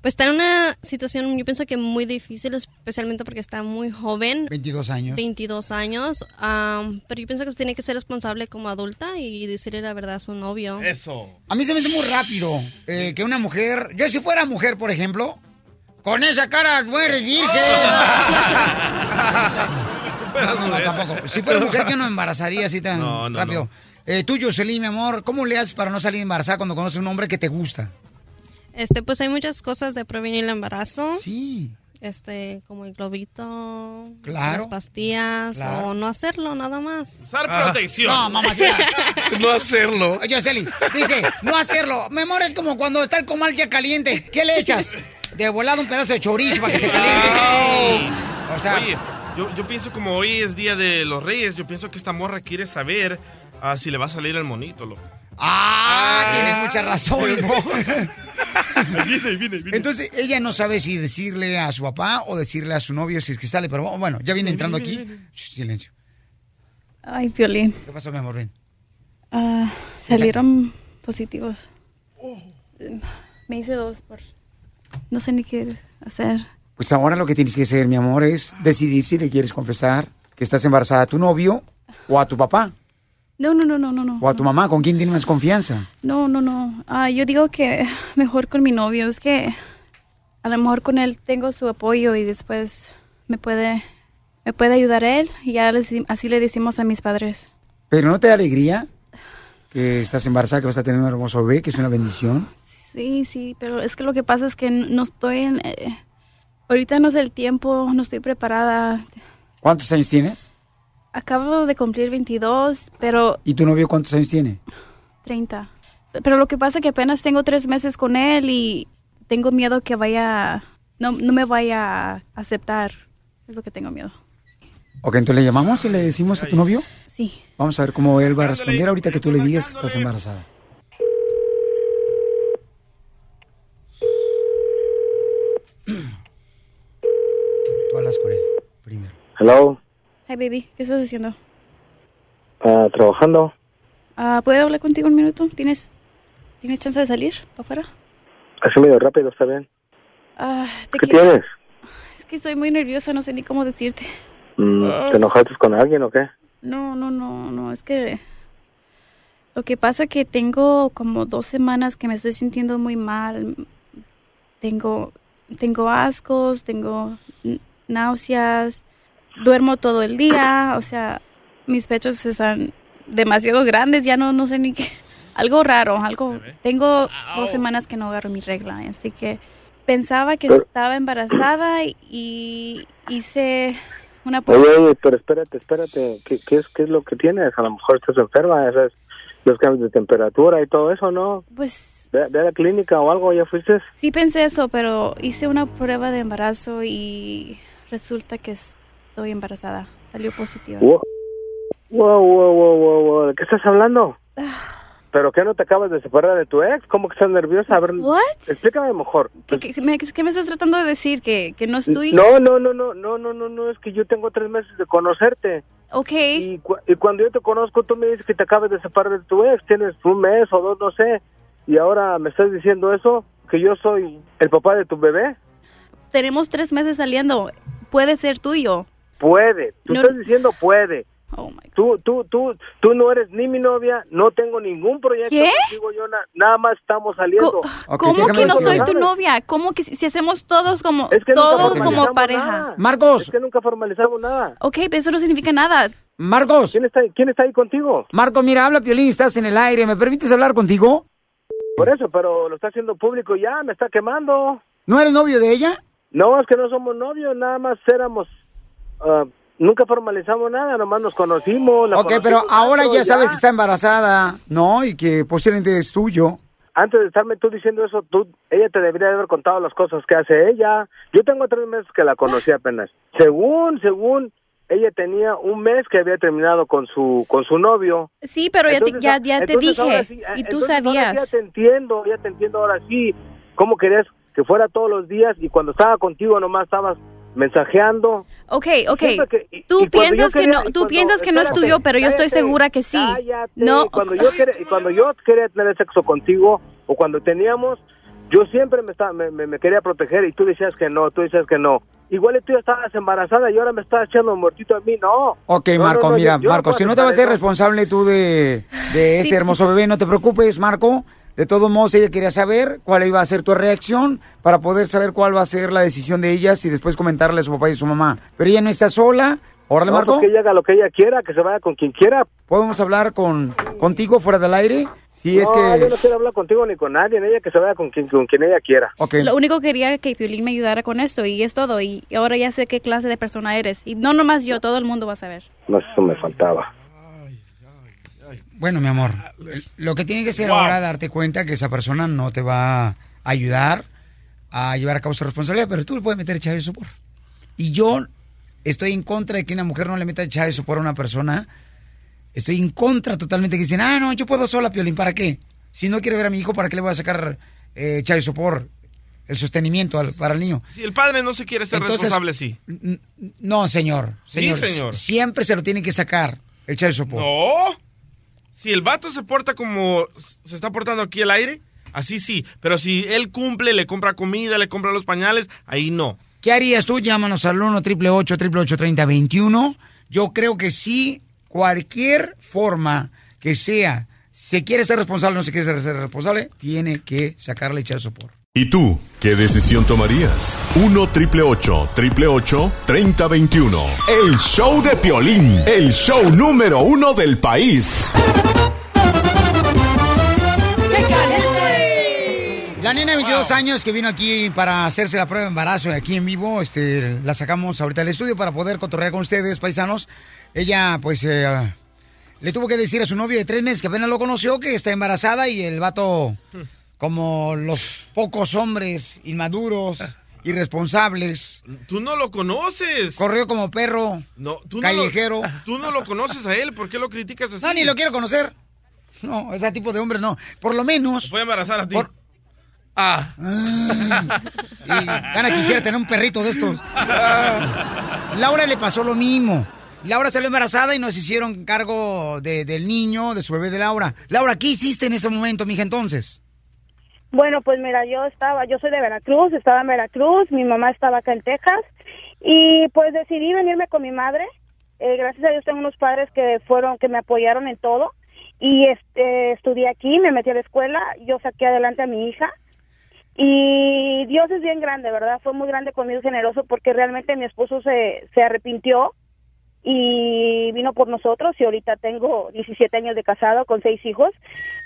Pues está en una situación, yo pienso que muy difícil, especialmente porque está muy joven. 22 años. 22 años. am, pero yo pienso que se tiene que ser responsable como adulta y decirle la verdad a su novio. Eso. A mí se me hace muy rápido eh, que una mujer, yo si fuera mujer, por ejemplo, con esa cara, no eres virgen. No, no, no, tampoco. Si fuera mujer, yo no me embarazaría así tan No, no, rápido. Eh, tú, Jocelyn, mi amor, ¿cómo le haces para no salir embarazada cuando conoces a un hombre que te gusta? Este, pues hay muchas cosas de prevenir el embarazo. Sí. Este, como el globito, Claro. las pastillas, Claro. o no hacerlo, nada más. Usar Ah. protección. No, mamacita. No hacerlo. Jocelyn, dice, no hacerlo. Mi amor, es como cuando está el comal ya caliente. ¿Qué le echas? De volado un pedazo de chorizo para que se caliente. O sea, Oye, yo, yo pienso como hoy es Día de los Reyes, yo pienso que esta morra quiere saber ah, si le va a salir el monito, loco. Ah, tienes mucha razón, hijo. viene, viene, viene. Entonces, ella no sabe si decirle a su papá o decirle a su novio si es que sale, pero bueno, ya viene entrando aquí. Shh, silencio. Ay, Piolín. ¿Qué pasó, mi amor? Ven. Ah, salieron positivos. Me hice dos por... No sé ni qué hacer. Pues ahora lo que tienes que hacer, mi amor, es decidir si le quieres confesar que estás embarazada a tu novio o a tu papá No, no, no, no, no, o a tu mamá. ¿Con quién tienes más confianza? No, no, no. Ah, yo digo que mejor con mi novio. Es que a lo mejor con él tengo su apoyo y después me puede, me puede ayudar él. Y ya les así le decimos a mis padres. Pero ¿no te da alegría que estás embarazada, que vas a tener un hermoso bebé, que es una bendición? Sí, sí, pero es que lo que pasa es que no estoy en... eh, ahorita no es el tiempo, no estoy preparada. ¿Cuántos años tienes? Acabo de cumplir 22, pero ¿Y tu novio cuántos años tiene? 30. Pero lo que pasa es que apenas tengo tres meses con él y tengo miedo que vaya... No, no me vaya a aceptar. Es lo que tengo miedo. Ok, entonces le llamamos y le decimos a tu novio. Sí. Vamos a ver cómo él va a responder ahorita que tú le digas que estás embarazada. Tú hablas con él primero. Hello, Hi, baby. ¿Qué estás haciendo? ah, trabajando. Ah, ¿Puedo hablar contigo un minuto? ¿Tienes, ¿Tienes chance de salir para afuera? Así medio rápido, está bien. Ah, te ¿Qué quiero- tienes? Es que estoy muy nerviosa, no sé ni cómo decirte. Mm. ¿Te enojaste con alguien o qué? No, no, no, no, es que lo que pasa que tengo como dos semanas que me estoy sintiendo muy mal. Tengo, tengo ascos, tengo náuseas, duermo todo el día, o sea, mis pechos están demasiado grandes, ya no, no sé ni qué. Algo raro, algo. Tengo dos semanas que no agarro mi regla, así que pensaba que estaba embarazada y hice una Oye, oye, pero espérate, espérate. ¿Qué, qué, es, ¿Qué es lo que tienes? A lo mejor estás enferma, esas, los cambios de temperatura y todo eso, ¿no? Pues ve a la clínica o algo, ¿ya fuiste? Sí pensé eso, pero hice una prueba de embarazo y resulta que estoy embarazada. Salió positiva. Wow, wow, wow, wow, wow. ¿De qué estás hablando? ¿Pero qué no te acabas de separar de tu ex? ¿Cómo que estás nerviosa? A ver, What? explícame mejor. ¿Qué, qué- me, qué me estás tratando de decir? ¿Que, que no estoy...? No, no, no, no, no, no, no, no, es que yo tengo tres meses de conocerte. Ok. Y, cu- y cuando yo te conozco, tú me dices que te acabas de separar de tu ex, tienes un mes o dos, no sé. Y ahora me estás diciendo eso, que yo soy el papá de tu bebé. Tenemos tres meses saliendo. Puede ser tuyo. Puede, tú No- estás diciendo puede. Oh Tú, tú, tú, tú no eres ni mi novia, no tengo ningún proyecto ¿Qué? contigo, yo na- nada más estamos saliendo. ¿Cómo que no soy tu novia? ¿Cómo que si, si hacemos todos como Es que todos como pareja? nada. Marcos. Es que nunca formalizamos nada. Ok, pero eso no significa nada. Marcos. ¿Quién está, ¿Quién está ahí contigo? Marcos, mira, habla Piolín, estás en el aire. ¿Me permites hablar contigo? Por eso, pero lo está haciendo público ya, me está quemando. ¿No eres novio de ella? No, es que no somos novios, nada más éramos... ah, nunca formalizamos nada, nomás nos conocimos. la Ok, pero ahora tanto, ya sabes que está embarazada, ¿no? Y que posiblemente es tuyo. Antes de estarme tú diciendo eso, tú, ella te debería de haber contado las cosas que hace ella. Yo tengo tres meses que la conocí apenas. Según, según, ella tenía un mes que había terminado con su con su novio. Sí, pero ya te, Entonces, ya, ya te dije sí, y tú sabías. Ya te entiendo, ya te entiendo ahora sí. ¿Cómo querías que fuera todos los días y cuando estaba contigo nomás estabas mensajeando? Ok, ok. Siempre que- y- tú y piensas yo que quería- no, tú cuando- piensas que no es tuyo, pero yo estoy segura que sí. cállate. No. Y cuando yo quería, y cuando yo quería tener sexo contigo o cuando teníamos, yo siempre me, estaba, me, me- me quería proteger y tú decías que no, tú decías que no. Igual tú ya estabas embarazada y ahora me estás echando un muertito a mí, no. Ok, No, Marco, no, no, mira, yo- yo Marco, si no te vas a ser responsable tú de, de este Sí. hermoso bebé, no te preocupes, Marco. De todos modos, ella quería saber cuál iba a ser tu reacción para poder saber cuál va a ser la decisión de ellas y después comentarle a su papá y a su mamá. Pero ella no está sola. Órale, No, Marco. pues que ella haga lo que ella quiera, que se vaya con quien quiera. ¿Podemos hablar con, contigo fuera del aire? Si es no, que... yo no quiero hablar contigo ni con nadie, ella que se vaya con quien, con quien ella quiera. Lo único que quería que Piolín me ayudara con esto y es todo. Y ahora ya sé qué clase de persona eres. Y no nomás yo, todo el mundo va a saber. No, eso me faltaba. Bueno, mi amor, lo que tiene que ser Wow. ahora darte cuenta que esa persona no te va a ayudar a llevar a cabo su responsabilidad, pero tú le puedes meter chave sopor. Y yo estoy en contra de que una mujer no le meta chave sopor a una persona. Estoy en contra totalmente que dicen, ah, no, yo puedo sola, Piolín, ¿para qué? Si no quiere ver a mi hijo, ¿para qué le voy a sacar eh, chave sopor? El sostenimiento al- para el niño. Si el padre no se quiere ser Entonces- responsable, sí. No, señor. Sí, señor. señor. Siempre se lo tiene que sacar el chave sopor. No. Si el vato se porta como se está portando aquí el aire, así sí. Pero si él cumple, le compra comida, le compra los pañales, ahí no. ¿Qué harías tú? Llámanos al 1 888 3021 Yo creo que sí, cualquier forma que sea, se quiere ser responsable no se quiere ser, ser responsable, tiene que sacarle echar sopor. ¿Y tú qué decisión tomarías? 1 triple 888 3021. El show de Piolín, el show número uno del país. La nena de 22 años que vino aquí para hacerse la prueba de embarazo aquí en vivo, este, la sacamos ahorita al estudio para poder cotorrear con ustedes, paisanos. Ella, pues, eh, le tuvo que decir a su novio de tres meses que apenas lo conoció que está embarazada y el vato, como los pocos hombres inmaduros, irresponsables. Tú no lo conoces. Corrió como perro. No, tú no Callejero. lo- tú no lo conoces a él, ¿por qué lo criticas así? No, ni lo quiero conocer. No, ese tipo de hombre no. Por lo menos. Voy a embarazar a ti. Ah. Sí, gana quisiera tener un perrito de estos. Laura le pasó lo mismo. Laura salió embarazada y nos hicieron cargo de- del niño, de su bebé de Laura. Laura, ¿qué hiciste en ese momento, mija, entonces? Bueno, pues mira, yo estaba, yo soy de Veracruz, estaba en Veracruz, mi mamá estaba acá en Texas y pues decidí venirme con mi madre. Eh, gracias a Dios tengo unos padres que fueron, que me apoyaron en todo y este, estudié aquí, me metí a la escuela, yo saqué adelante a mi hija y Dios es bien grande, ¿verdad? Fue muy grande conmigo, generoso porque realmente mi esposo se, se arrepintió y vino por nosotros y ahorita tengo 17 años de casado con seis hijos.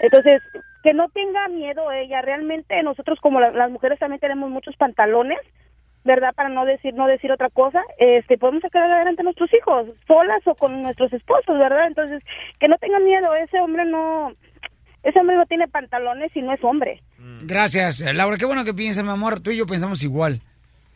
Entonces, que no tenga miedo ella, realmente nosotros como la- las mujeres también tenemos muchos pantalones, ¿verdad? Para no decir no decir otra cosa, este podemos sacar adelante a nuestros hijos, solas o con nuestros esposos, ¿verdad? Entonces, que no tengan miedo, ese hombre no ese hombre no tiene pantalones y no es hombre. Gracias, eh, Laura. Qué bueno que piensas, mi amor. Tú y yo pensamos igual.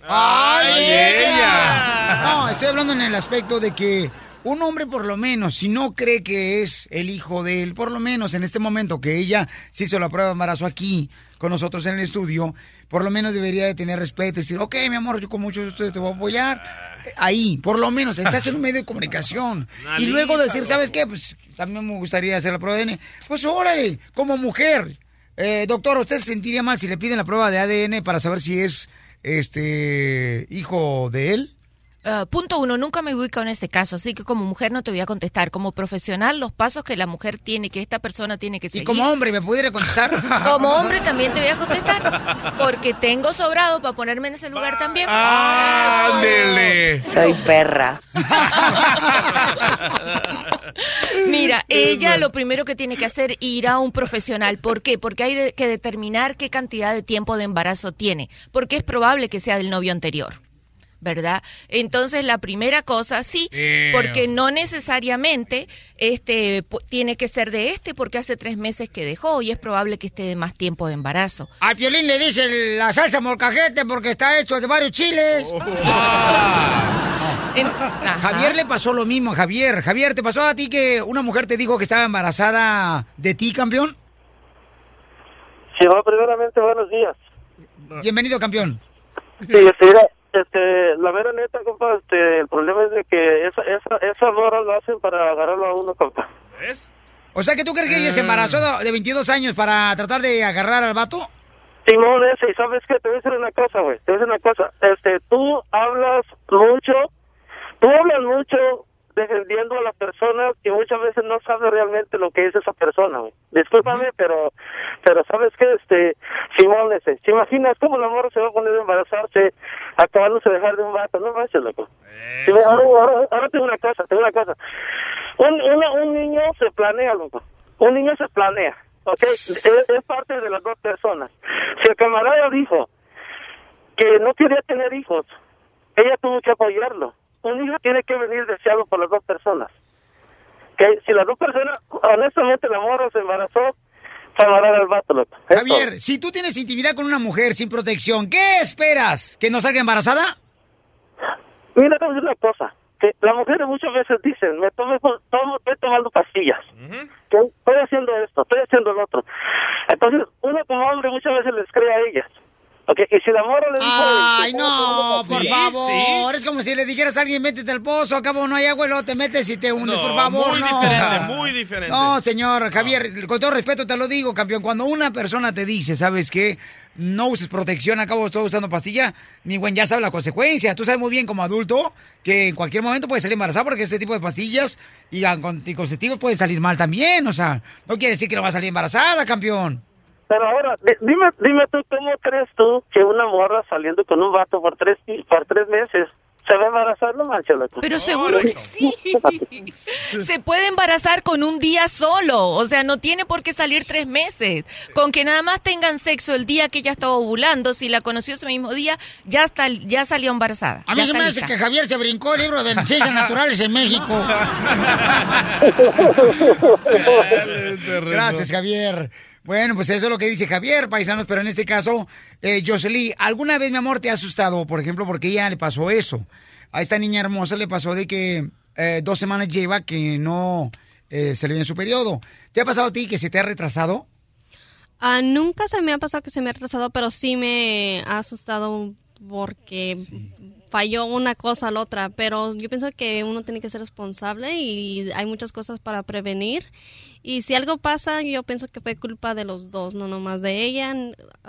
¡Ay, ella! No, estoy hablando en el aspecto de que un hombre por lo menos, si no cree que es el hijo de él, por lo menos en este momento que ella se hizo la prueba de embarazo aquí con nosotros en el estudio, por lo menos debería de tener respeto y decir, ok, mi amor, yo con mucho gusto te voy a apoyar. Ahí, por lo menos, estás en un medio de comunicación. y luego decir, ¿sabes qué? Pues también me gustaría hacer la prueba de ADN. Pues órale, como mujer. Eh, doctor, ¿usted se sentiría mal si le piden la prueba de ADN para saber si es este hijo de él? Eh, punto uno, nunca me ubico en este caso, así que como mujer no te voy a contestar. Como profesional, los pasos que la mujer tiene, que esta persona tiene que Y seguir. como hombre, ¿me pudiera contestar? Como hombre también te voy a contestar, porque tengo sobrado para ponerme en ese lugar también. ¡Ándele! Soy perra. Mira, ella lo primero que tiene que hacer es ir a un profesional. ¿Por qué? Porque hay de- que determinar qué cantidad de tiempo de embarazo tiene, porque es probable que sea del novio anterior. ¿Verdad? Entonces, la primera cosa, sí, Damn. porque no necesariamente este tiene que ser de este, porque hace tres meses que dejó y es probable que esté de más tiempo de embarazo. A Piolín le dicen la salsa molcajete porque está hecho de varios chiles. Javier le pasó lo mismo, Javier. Javier, ¿te pasó a ti que una mujer te dijo que estaba embarazada de ti, campeón? Sí, no, primeramente, buenos días. Bienvenido, campeón. Sí, mira, este, la mera neta, compa, este, el problema es de que esa, esa, esa morra lo hacen para agarrarlo a uno, compa. O sea, que tú crees que ella se embarazó de de 22 años para tratar de agarrar al vato? Simón, ese, y sabes qué, te voy a decir una cosa, güey, te voy a decir una cosa, este, tú hablas mucho, tú hablas mucho defendiendo a la persona y muchas veces no sabes realmente lo que es esa persona, güey. Discúlpame, pero, pero sabes qué, este, Simón, ese, ¿te imaginas cómo la morra se va a poner a embarazarse acabándose de dejar de un vato? No manches, loco. Ahora, ahora, tengo una cosa, tengo una cosa. Un, una- un niño se planea, loco. Un niño se planea, ¿ok? Es, es parte de las dos personas. Si el camarada dijo que no quería tener hijos, ella tuvo que apoyarlo. Un hijo tiene que venir deseado por las dos personas. Que si las dos personas, honestamente, la morra se embarazó, vato, loco. Javier, si tú tienes intimidad con una mujer sin protección, ¿qué esperas? ¿Que no salga embarazada? Mira, te voy a decir una cosa. Que las mujeres muchas veces dicen, me tomo, tomo- estoy tomando pastillas. Que estoy haciendo esto, estoy haciendo lo otro. Entonces, uno como hombre muchas veces les cree a ellas. Ok, le dijo... Ay, no, por pastillas- favor. Es como si le dijeras a alguien, métete al pozo, acabo no hay agua y luego te metes y te hundes, No, por favor. muy no. diferente, muy diferente. No, señor Javier, con todo respeto te lo digo, campeón. Cuando una persona te dice, ¿sabes qué? No uses protección, acabo estoy usando pastilla, mi buen ya sabe la consecuencia. Tú sabes muy bien como adulto que en cualquier momento puede salir embarazada porque este tipo de pastillas y anticonceptivos pueden salir mal también. O sea, no quiere decir que no va a salir embarazada, campeón. Pero ahora, di- dime, dime tú, ¿cómo crees tú que una morra saliendo con un vato por tres, por tres meses se va a embarazar? No manches, loco. Pero seguro que sí. Se puede embarazar con un día solo. O sea, no tiene por qué salir tres meses. Con que nada más tengan sexo el día que ella estaba ovulando, si la conoció ese mismo día, ya está, ya salió embarazada. A mí se me hace que Javier se brincó el libro de ciencias naturales en México. Gracias, Javier. Bueno, pues eso es lo que dice Javier, paisanos, pero en este caso, eh, Jocelyn, ¿alguna vez, mi amor, te ha asustado, por ejemplo, porque ella le pasó eso? A esta niña hermosa le pasó de que eh, dos semanas lleva que no eh, se le viene su periodo. ¿Te ha pasado a ti que se te ha retrasado? Ah, nunca se me ha pasado que se me ha retrasado, pero sí me ha asustado porque falló una cosa a la otra. Pero yo pienso que uno tiene que ser responsable y hay muchas cosas para prevenir. Y si algo pasa, yo pienso que fue culpa de los dos, no nomás de ella,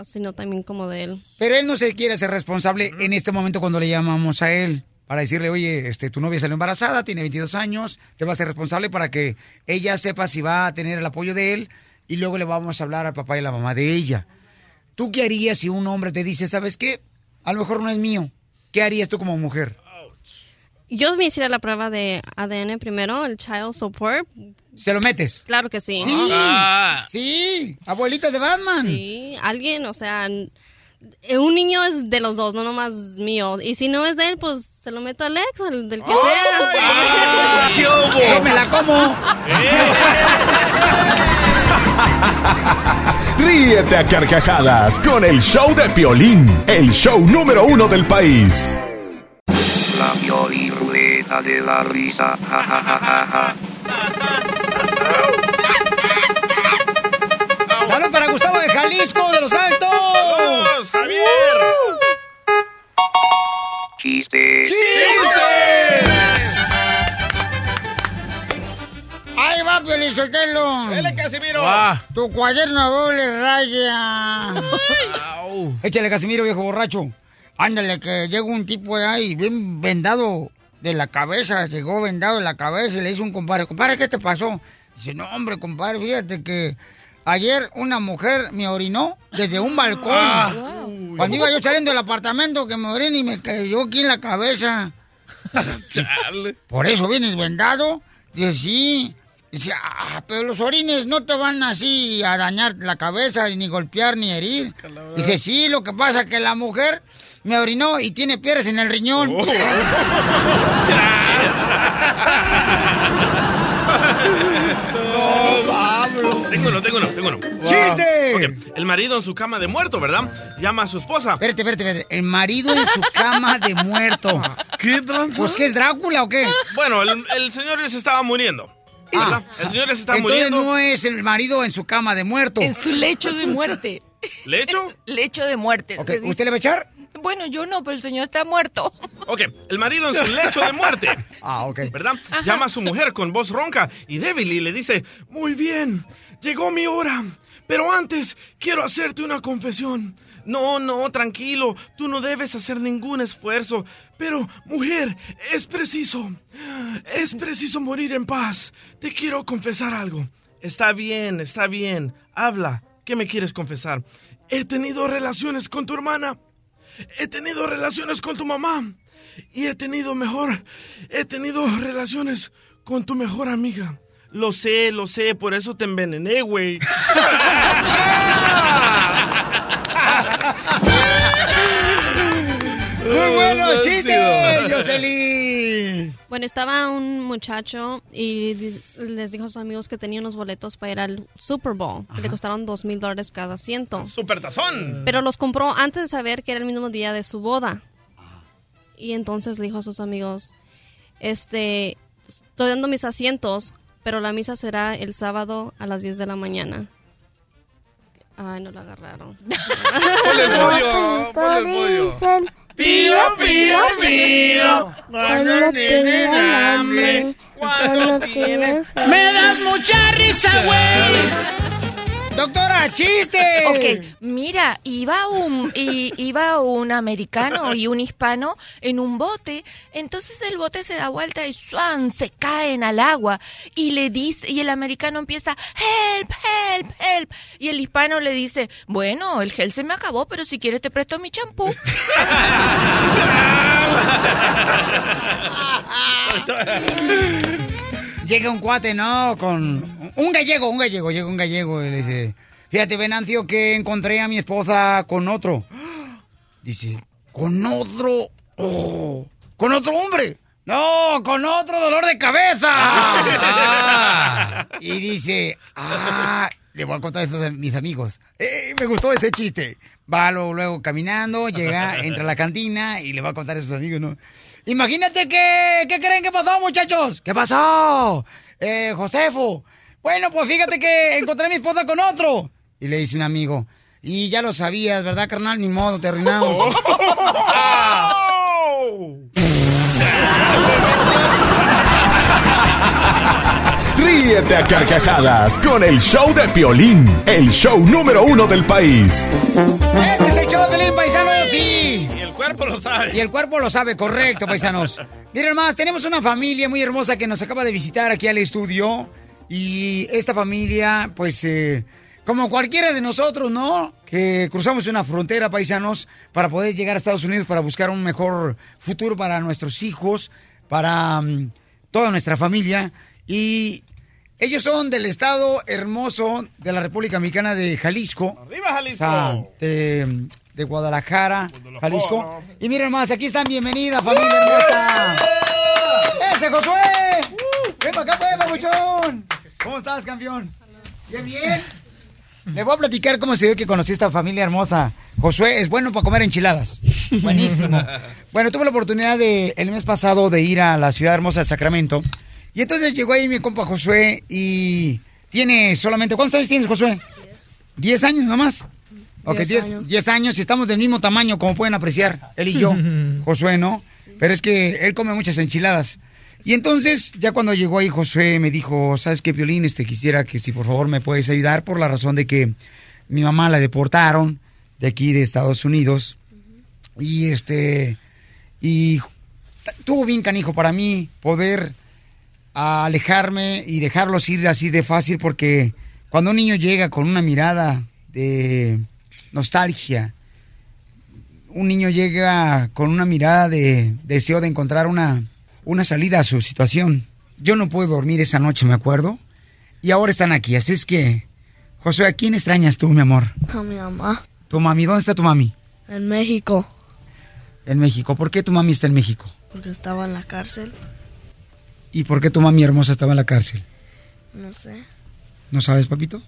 sino también como de él. Pero él no se quiere hacer responsable en este momento cuando le llamamos a él para decirle, oye, este, tu novia salió embarazada, tiene 22 años, te va a ser responsable para que ella sepa si va a tener el apoyo de él y luego le vamos a hablar al papá y a la mamá de ella. ¿Tú qué harías si un hombre te dice, sabes qué? A lo mejor no es mío. ¿Qué harías tú como mujer? Yo me hiciera la prueba de ADN primero, el child support. ¿Se lo metes? Claro que sí. Sí, sí, abuelita de Batman. Sí, alguien, o sea, eh, un niño es de los dos, no nomás mío. Y si no es de él, pues se lo meto al ex, al del que sea. ¿Qué hubo? Yo me la como. Ríete a carcajadas con el show de Piolín, el show número uno del país. De la Risa. Ja, ja, ja. ¡Salud para Gustavo de Jalisco, de los Altos! ¡Saludos, Javier! Chiste. Ahí va, Piolizotelo. ¡Dale, Casimiro! Va. Tu cuaderno doble raya. Échale, Casimiro, viejo borracho. Ándale, que llega un tipo de ahí, bien vendado de la cabeza, llegó vendado de la cabeza y le dice un compadre, compadre, ¿qué te pasó? Dice, no, hombre, compadre, fíjate que ayer una mujer me orinó desde un balcón. Ah. Cuando iba yo saliendo del apartamento que me oriné y me cayó aquí en la cabeza. ¿Por eso vienes vendado? Dice, sí. Dice, ah, pero los orines no te van así a dañar la cabeza, ni golpear, ni herir. Dice, sí, lo que pasa es que la mujer me orinó y tiene piedras en el riñón. Oh. Tengo uno, tengo uno, tengo uno. ¡Chiste! Ok, El marido en su cama de muerto, ¿verdad? Llama a su esposa. Espérate, espérate, espérate. El marido en su cama de muerto. ¿Qué tranza? Pues, ¿qué es Drácula o qué? Bueno, el, el señor se estaba muriendo. Ah. El señor se está Entonces muriendo. no es el marido en su cama de muerto. En su lecho de muerte. ¿Lecho? Lecho de muerte. Ok, se dice. ¿Usted le va a echar? Bueno, yo no, pero el señor está muerto. Ok, el marido en su lecho de muerte. Ah, ok. ¿Verdad? Llama a su mujer con voz ronca y débil y le dice, muy bien, llegó mi hora, pero antes quiero hacerte una confesión. No, no, tranquilo, tú no debes hacer ningún esfuerzo. Pero, mujer, es preciso, es preciso morir en paz. Te quiero confesar algo. Está bien, está bien, habla. ¿Qué me quieres confesar? He tenido relaciones con tu hermana. He tenido relaciones con tu mamá. Y he tenido mejor. He tenido relaciones con tu mejor amiga. Lo sé, lo sé, por eso te envenené, güey. Muy bueno, chiste. Jocelyn. Bueno, estaba un muchacho y les dijo a sus amigos que tenía unos boletos para ir al Super Bowl. que Le costaron dos mil dólares cada asiento. Super tazón. Pero los compró antes de saber que era el mismo día de su boda. Y entonces le dijo a sus amigos, este, estoy dando mis asientos, pero la misa será el sábado a las 10 de la mañana. Ay, no la agarraron. Ponle el pollo, ponle el pollo. Pío, pío, pío. Cuando tienen hambre, cuando tienen ¡Me das mucha risa, güey! Doctora, chiste. Ok, mira, iba un, i- iba un americano y un hispano en un bote, entonces el bote se da vuelta y ¡suan! se caen al agua y le dice, y el americano empieza, help, help, help, y el hispano le dice, bueno, el gel se me acabó, pero si quieres te presto mi champú. Llega un cuate, ¿no? Con un gallego, un gallego, llega un gallego y le dice, fíjate, Venancio, que encontré a mi esposa con otro. Dice, ¿con otro? Oh, ¿Con otro hombre? No, con otro dolor de cabeza. Ah. Y dice, ah, le voy a contar esto a mis amigos. Eh, me gustó ese chiste. Va luego, luego caminando, llega, entra a la cantina y le va a contar a sus amigos, ¿no? Imagínate que, ¿qué creen que pasó, muchachos? ¿Qué pasó? Eh, Josefo. Bueno, pues fíjate que encontré a mi esposa con otro. Y le dice un amigo, y ya lo sabías, ¿verdad, carnal? Ni modo, te arruinamos. Ríete a carcajadas con el show de Piolín, el show número uno del país. Este es el show de Pelín, paisanos, sí. Y el cuerpo lo sabe. Y el cuerpo lo sabe, correcto, paisanos. Miren más, tenemos una familia muy hermosa que nos acaba de visitar aquí al estudio. Y esta familia, pues, eh, como cualquiera de nosotros, ¿no? Que cruzamos una frontera, paisanos, para poder llegar a Estados Unidos para buscar un mejor futuro para nuestros hijos, para mm, toda nuestra familia. Y ellos son del estado hermoso de la República Mexicana de Jalisco. ¡Arriba, Jalisco! O sea, de, de Guadalajara, Jalisco. Y miren más, aquí están, bienvenida, familia hermosa. ¡Ese Josué! ¡Ven para acá, pues, babuchón! ¿Cómo estás, campeón? ¿Bien, bien? Le voy a platicar cómo se ve que conocí a esta familia hermosa. Josué es bueno para comer enchiladas. Buenísimo. Bueno, tuve la oportunidad de el mes pasado de ir a la ciudad hermosa de Sacramento. Y entonces llegó ahí mi compa Josué y tiene solamente... ¿Cuántos años tienes, Josué? ¿Diez años nomás? Ok, Diez diez, años. diez años y estamos del mismo tamaño, como pueden apreciar, él y yo. Josué, ¿no? Pero es que él come muchas enchiladas. Y entonces, ya cuando llegó ahí Josué, me dijo, ¿sabes qué, Piolín? Este, quisiera que si por favor me puedes ayudar por la razón de que mi mamá la deportaron de aquí de Estados Unidos. Y este, y tuvo bien canijo para mí poder alejarme y dejarlos ir así de fácil porque cuando un niño llega con una mirada de nostalgia, un niño llega con una mirada de deseo de encontrar una, una salida a su situación. Yo no puedo dormir esa noche, me acuerdo. Y ahora están aquí, así es que, Josué, ¿a quién extrañas tú, mi amor? A mi mamá. ¿Tu mami? ¿Dónde está tu mami? En México. En México. ¿Por qué tu mami está en México? Porque estaba en la cárcel. ¿Y por qué tu mami hermosa estaba en la cárcel? No sé. ¿No sabes, papito?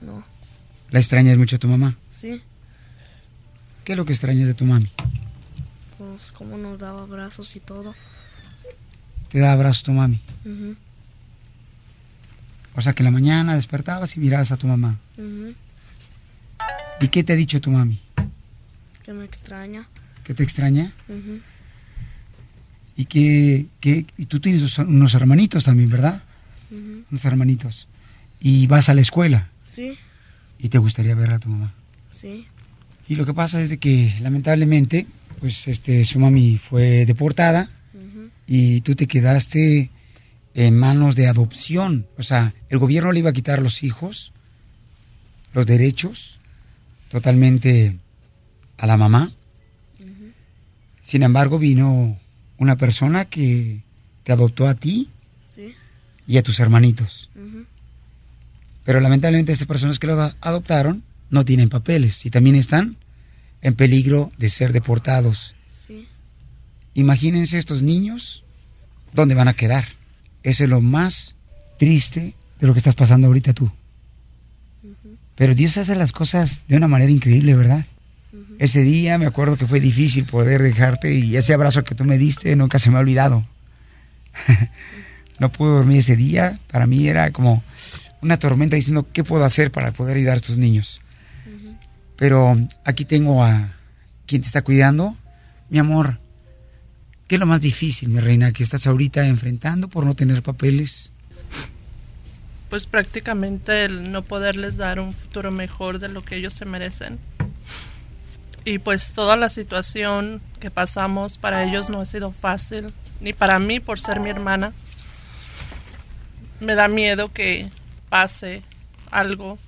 No. ¿La extrañas mucho a tu mamá? Sí. ¿Qué es lo que extrañas de tu mami? Pues cómo nos daba abrazos y todo. Te da abrazo tu mami. Ujú, O sea que en la mañana despertabas y mirabas a tu mamá. ¿Y qué te ha dicho tu mami? Que me extraña. ¿Que te extraña? Y que, que- y tú tienes unos- hermanitos también, ¿verdad? Unos hermanitos. Y vas a la escuela Sí, y te gustaría ver a tu mamá. sí. Y lo que pasa es de que lamentablemente, pues este, su mami fue deportada Ujú. y tú te quedaste en manos de adopción. O sea, el gobierno le iba a quitar los hijos, los derechos, totalmente a la mamá. Sin embargo, vino una persona que te adoptó a ti Sí. y a tus hermanitos. Pero lamentablemente estas personas que lo adoptaron no tienen papeles y también están en peligro de ser deportados. Sí. Imagínense estos niños, ¿dónde van a quedar? Eso es lo más triste de lo que estás pasando ahorita tú. Pero Dios hace las cosas de una manera increíble, ¿verdad? Ese día me acuerdo que fue difícil poder dejarte y ese abrazo que tú me diste nunca se me ha olvidado. no pude dormir ese día, para mí era como una tormenta diciendo qué puedo hacer para poder ayudar a estos niños. Pero aquí tengo a quien te está cuidando. Mi amor, ¿qué es lo más difícil, mi reina, que estás ahorita enfrentando por no tener papeles? pues prácticamente el no poderles dar un futuro mejor de lo que ellos se merecen. Y pues toda la situación que pasamos para ellos no ha sido fácil, ni para mí por ser mi hermana. Me da miedo que pase algo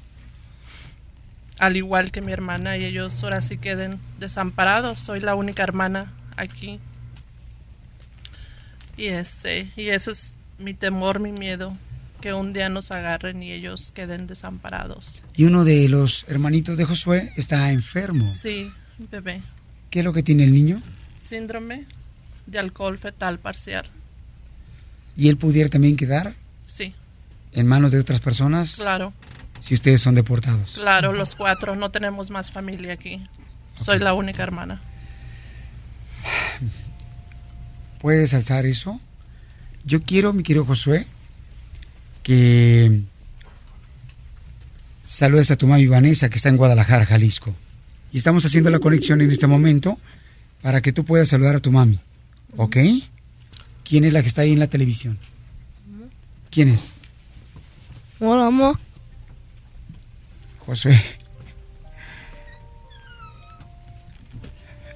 al igual que mi hermana y ellos ahora sí queden desamparados. Soy la única hermana aquí. Y este, y eso es mi temor, mi miedo, que un día nos agarren y ellos queden desamparados. Y uno de los hermanitos de Josué está enfermo. Sí, bebé. ¿Qué es lo que tiene el niño? Síndrome de alcohol fetal parcial. ¿Y él pudiera también quedar Sí, en manos de otras personas claro, si ustedes son deportados? claro, los cuatro. No tenemos más familia aquí. Soy la única hermana. ¿Puedes alzar eso? Yo quiero, mi querido Josué, que saludes a tu mami Vanessa, que está en Guadalajara, Jalisco. Y estamos haciendo la conexión en este momento para que tú puedas saludar a tu mami. ¿Ok? ¿Quién es la que está ahí en la televisión? ¿Quién es? Hola, mamá. Josué.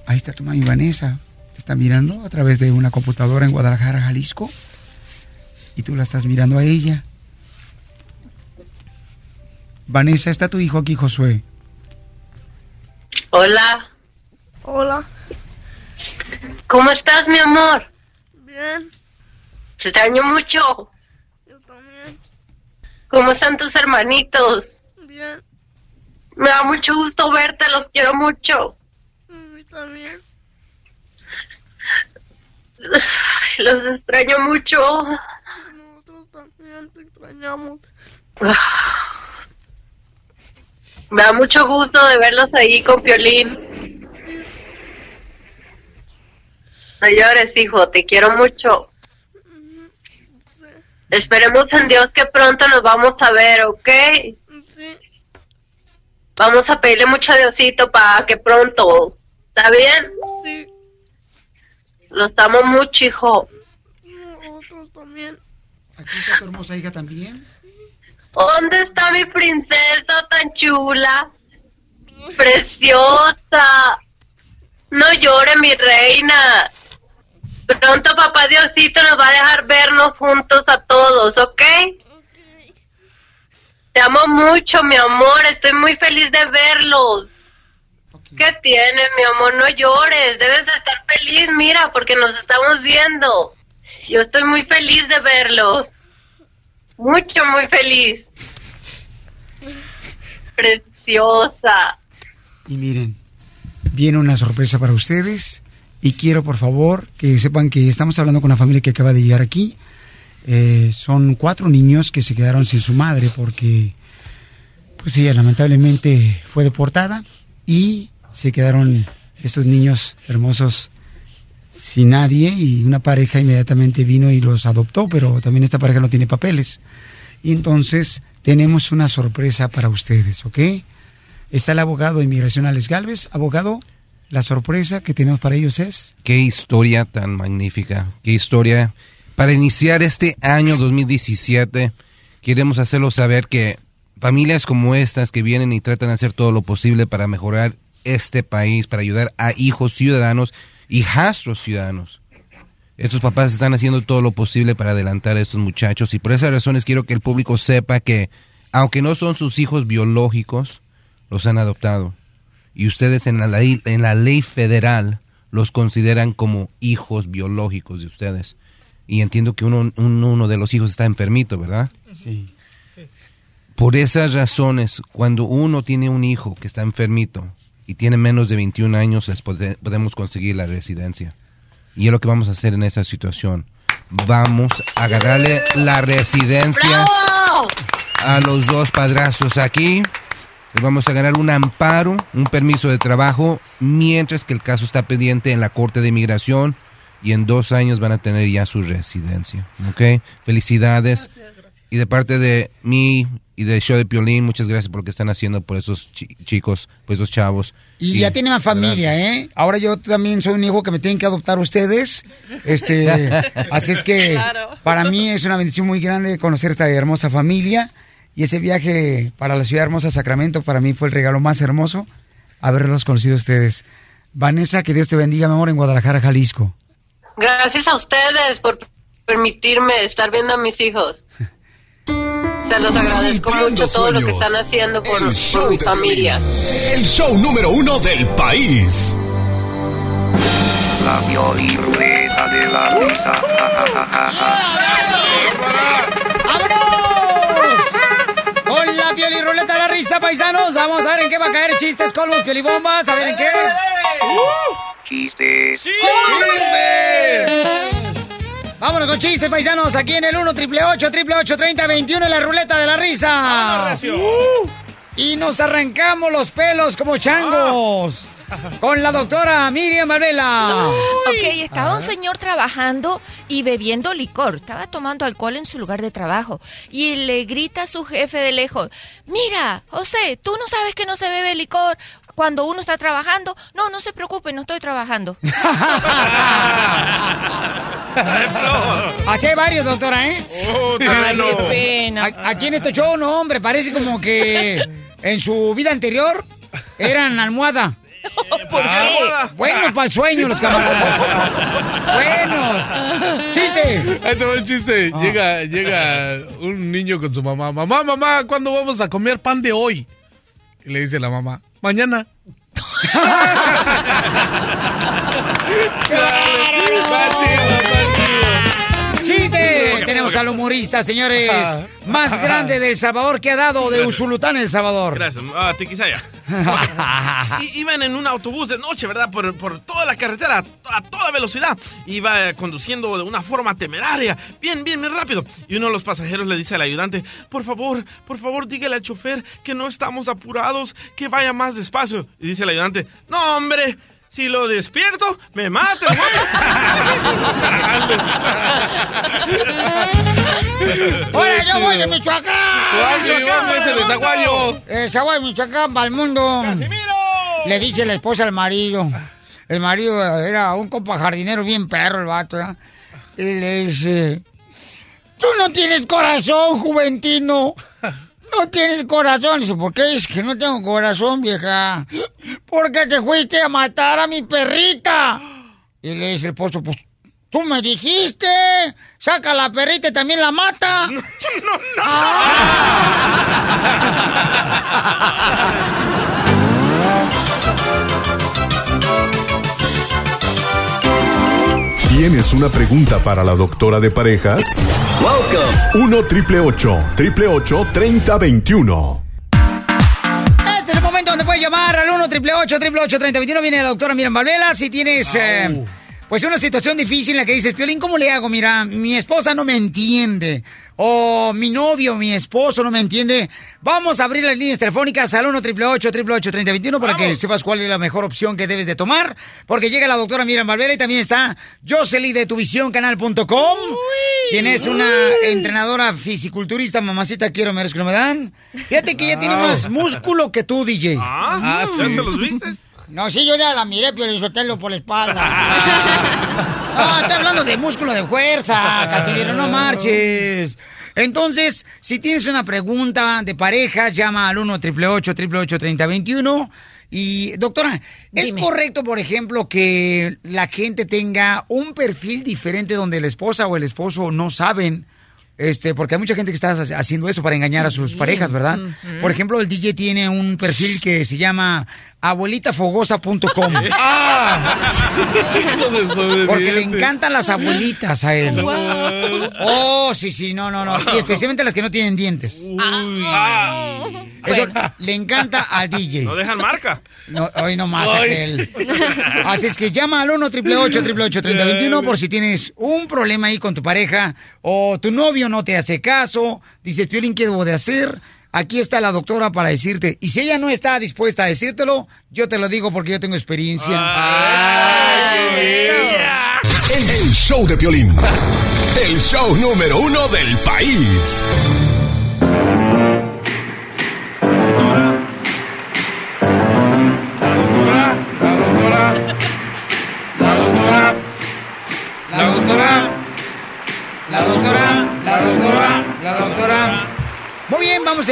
Ahí está tu mami Vanessa. Te está mirando a través de una computadora en Guadalajara, Jalisco. Y tú la estás mirando a ella. Vanessa, está tu hijo aquí, Josué. Hola, Hola. ¿cómo estás, mi amor? Bien. Te extraño mucho. Yo también. ¿Cómo están tus hermanitos? Bien. Me da mucho gusto verte, los quiero mucho. A mí también. Los extraño mucho. Nosotros también te extrañamos. Me da mucho gusto de verlos ahí con Piolín. No llores, hijo, te quiero mucho. Esperemos en Dios que pronto nos vamos a ver, ¿ok? Sí. Vamos a pedirle mucho a Diosito para que pronto. ¿Está bien? Sí. Los amo mucho, hijo. Nosotros también. Aquí está tu hermosa hija también. ¿Dónde está mi princesa tan chula? Preciosa. No llore, mi reina. Pronto papá Diosito nos va a dejar vernos juntos a todos, ¿ok? Te amo mucho, mi amor. Estoy muy feliz de verlos. ¿Qué tienes, mi amor? No llores. Debes de estar feliz, mira, porque nos estamos viendo. Yo estoy muy feliz de verlos. Mucho, muy feliz. Preciosa. Y miren, viene una sorpresa para ustedes. Y quiero, por favor, que sepan que estamos hablando con una familia que acaba de llegar aquí. Eh, son cuatro niños que se quedaron sin su madre porque, pues ella lamentablemente fue deportada y se quedaron estos niños hermosos sin nadie y una pareja inmediatamente vino y los adoptó, pero también esta pareja no tiene papeles. Y entonces tenemos una sorpresa para ustedes, ¿ok? Está el abogado de inmigración Alex Galvez. Abogado, la sorpresa que tenemos para ellos es... Qué historia tan magnífica, qué historia. Para iniciar este año 2017, queremos hacerlo saber que familias como estas que vienen y tratan de hacer todo lo posible para mejorar este país, para ayudar a hijos ciudadanos, hijastros ciudadanos. Estos papás están haciendo todo lo posible para adelantar a estos muchachos y por esas razones quiero que el público sepa que, aunque no son sus hijos biológicos, los han adoptado. Y ustedes en la ley, en la ley federal los consideran como hijos biológicos de ustedes. Y entiendo que uno, un- uno de los hijos está enfermito, ¿verdad? Sí. Por esas razones, cuando uno tiene un hijo que está enfermito y tiene menos de 21 años, les pode- podemos conseguir la residencia. Y es lo que vamos a hacer en esa situación. Vamos a agarrarle la residencia a los dos padrazos aquí. Les vamos a ganar un amparo, un permiso de trabajo, mientras que el caso está pendiente en la Corte de Inmigración y en dos años van a tener ya su residencia. ¿Ok? Felicidades. Y de parte de mí y del show de Piolín, muchas gracias por lo que están haciendo por esos chi- chicos, por esos chavos. Y ya tiene más familia, ¿eh? Ahora yo también soy un hijo que me tienen que adoptar ustedes. Este, así es que Claro. para mí es una bendición muy grande conocer esta hermosa familia. Y ese viaje para la ciudad hermosa Sacramento para mí fue el regalo más hermoso haberlos conocido a ustedes. Vanessa, que Dios te bendiga, mi amor, en Guadalajara, Jalisco. Gracias a ustedes por permitirme estar viendo a mis hijos. Se los agradezco mucho todo lo que están haciendo por, por mi familia. El show número uno del país. La violiruleta de la risa. Ja, ja, ja, ja, ja. ¡Vámonos! Con la piel y ruleta de la risa, paisanos. Vamos a ver en qué va a caer chistes, colmos, piolibombas. A ver en qué. Chistes. Vámonos con chistes, paisanos. Aquí en el 1 triple 8 triple 8 30 21 en la ruleta de la risa. Uh. Y nos arrancamos los pelos como changos. Con la doctora Miriam Marbella. Ok, estaba un señor trabajando y bebiendo licor. Estaba tomando alcohol en su lugar de trabajo. Y le grita a su jefe de lejos, mira, José, tú no sabes que no se bebe licor cuando uno está trabajando. No, no se preocupe, no estoy trabajando. Hay varios, doctora, ¿eh? Oh, Ay, qué pena. Aquí en este show, no, hombre, parece como que en su vida anterior eran almohada. ¿Por qué? Buenos para el sueño, los camaradas. Buenos. ¡Chiste! Ahí te va el chiste. Ah. Llega, llega un niño con su mamá. Mamá, mamá, ¿cuándo vamos a comer pan de hoy? Y le dice la mamá, mañana. Tenemos al humorista, señores, más grande del Salvador que ha dado de Usulután, El Salvador. Gracias. Ah, Tiquisaya. I- iban en un autobús de noche, ¿verdad? Por, por toda la carretera, a toda velocidad. Iba eh, conduciendo de una forma temeraria, bien, bien, bien rápido. Y uno de los pasajeros le dice al ayudante, por favor, por favor, dígale al chofer que no estamos apurados, que vaya más despacio. Y dice el ayudante, no, hombre, si lo despierto, me mata. el güey". ¡Ahora yo voy a Michoacán! ¿Cuál, Michoacán, el de Zaguayo? Eh, Zaguayo, Michoacán, para el mundo. Le dice la esposa al marido. El marido era un compa jardinero bien perro, el vato, ¿ya? Y le dice... Tú no tienes corazón, Juventino. No tienes corazón. Dice, ¿por qué es que no tengo corazón, vieja? Porque te fuiste a matar a mi perrita. Y le dice el esposo, pues, tú me dijiste, saca la perrita y también la mata. ¿Tienes una pregunta para la doctora de parejas? Welcome. 1 triple 8 3021. Este es el momento donde puedes llamar al 1 triple 8 3021 Viene la doctora Miriam Valvela. Si tienes eh, pues una situación difícil en la que dices, Piolín, ¿cómo le hago? Mira, mi esposa no me entiende. O mi novio, mi esposo no me entiende. Vamos a abrir las líneas telefónicas al 1 triple 8 3021 para que sepas cuál es la mejor opción que debes de tomar. Porque llega la doctora Miriam Valvela y también está Jocelyn de tuvisióncanal.com. Quien es una entrenadora fisiculturista, mamacita, quiero, merezco, no me dan. Fíjate que ella tiene más músculo que tú, DJ. Ah, ¿ya se los viste? No, sí, yo ya la miré, pero Sotelo por la espalda. No, estoy hablando de músculo de fuerza, Casimiro, no marches. Entonces, si tienes una pregunta de pareja, llama al 1 888 3021 Y, doctora, ¿es correcto, por ejemplo, que la gente tenga un perfil diferente donde la esposa o el esposo no saben? Este, porque hay mucha gente que está haciendo eso para engañar a sus parejas, ¿verdad? Por ejemplo, el DJ tiene un perfil que se llama abuelitafogosa.com. Porque le encantan las abuelitas a él. Wow. Oh, sí, sí, no, no, no. Y especialmente las que no tienen dientes. Eso le encanta al DJ. No dejan marca. No, hoy no más aquel. Así es que llama al 1 888 3021 por si tienes un problema ahí con tu pareja o tu novio no te hace caso. Dices, Piolín, ¿qué debo de hacer? Aquí está la doctora para decirte. Y si ella no está dispuesta a decírtelo, yo te lo digo porque yo tengo experiencia. El, el show de Piolín. El show número uno del país.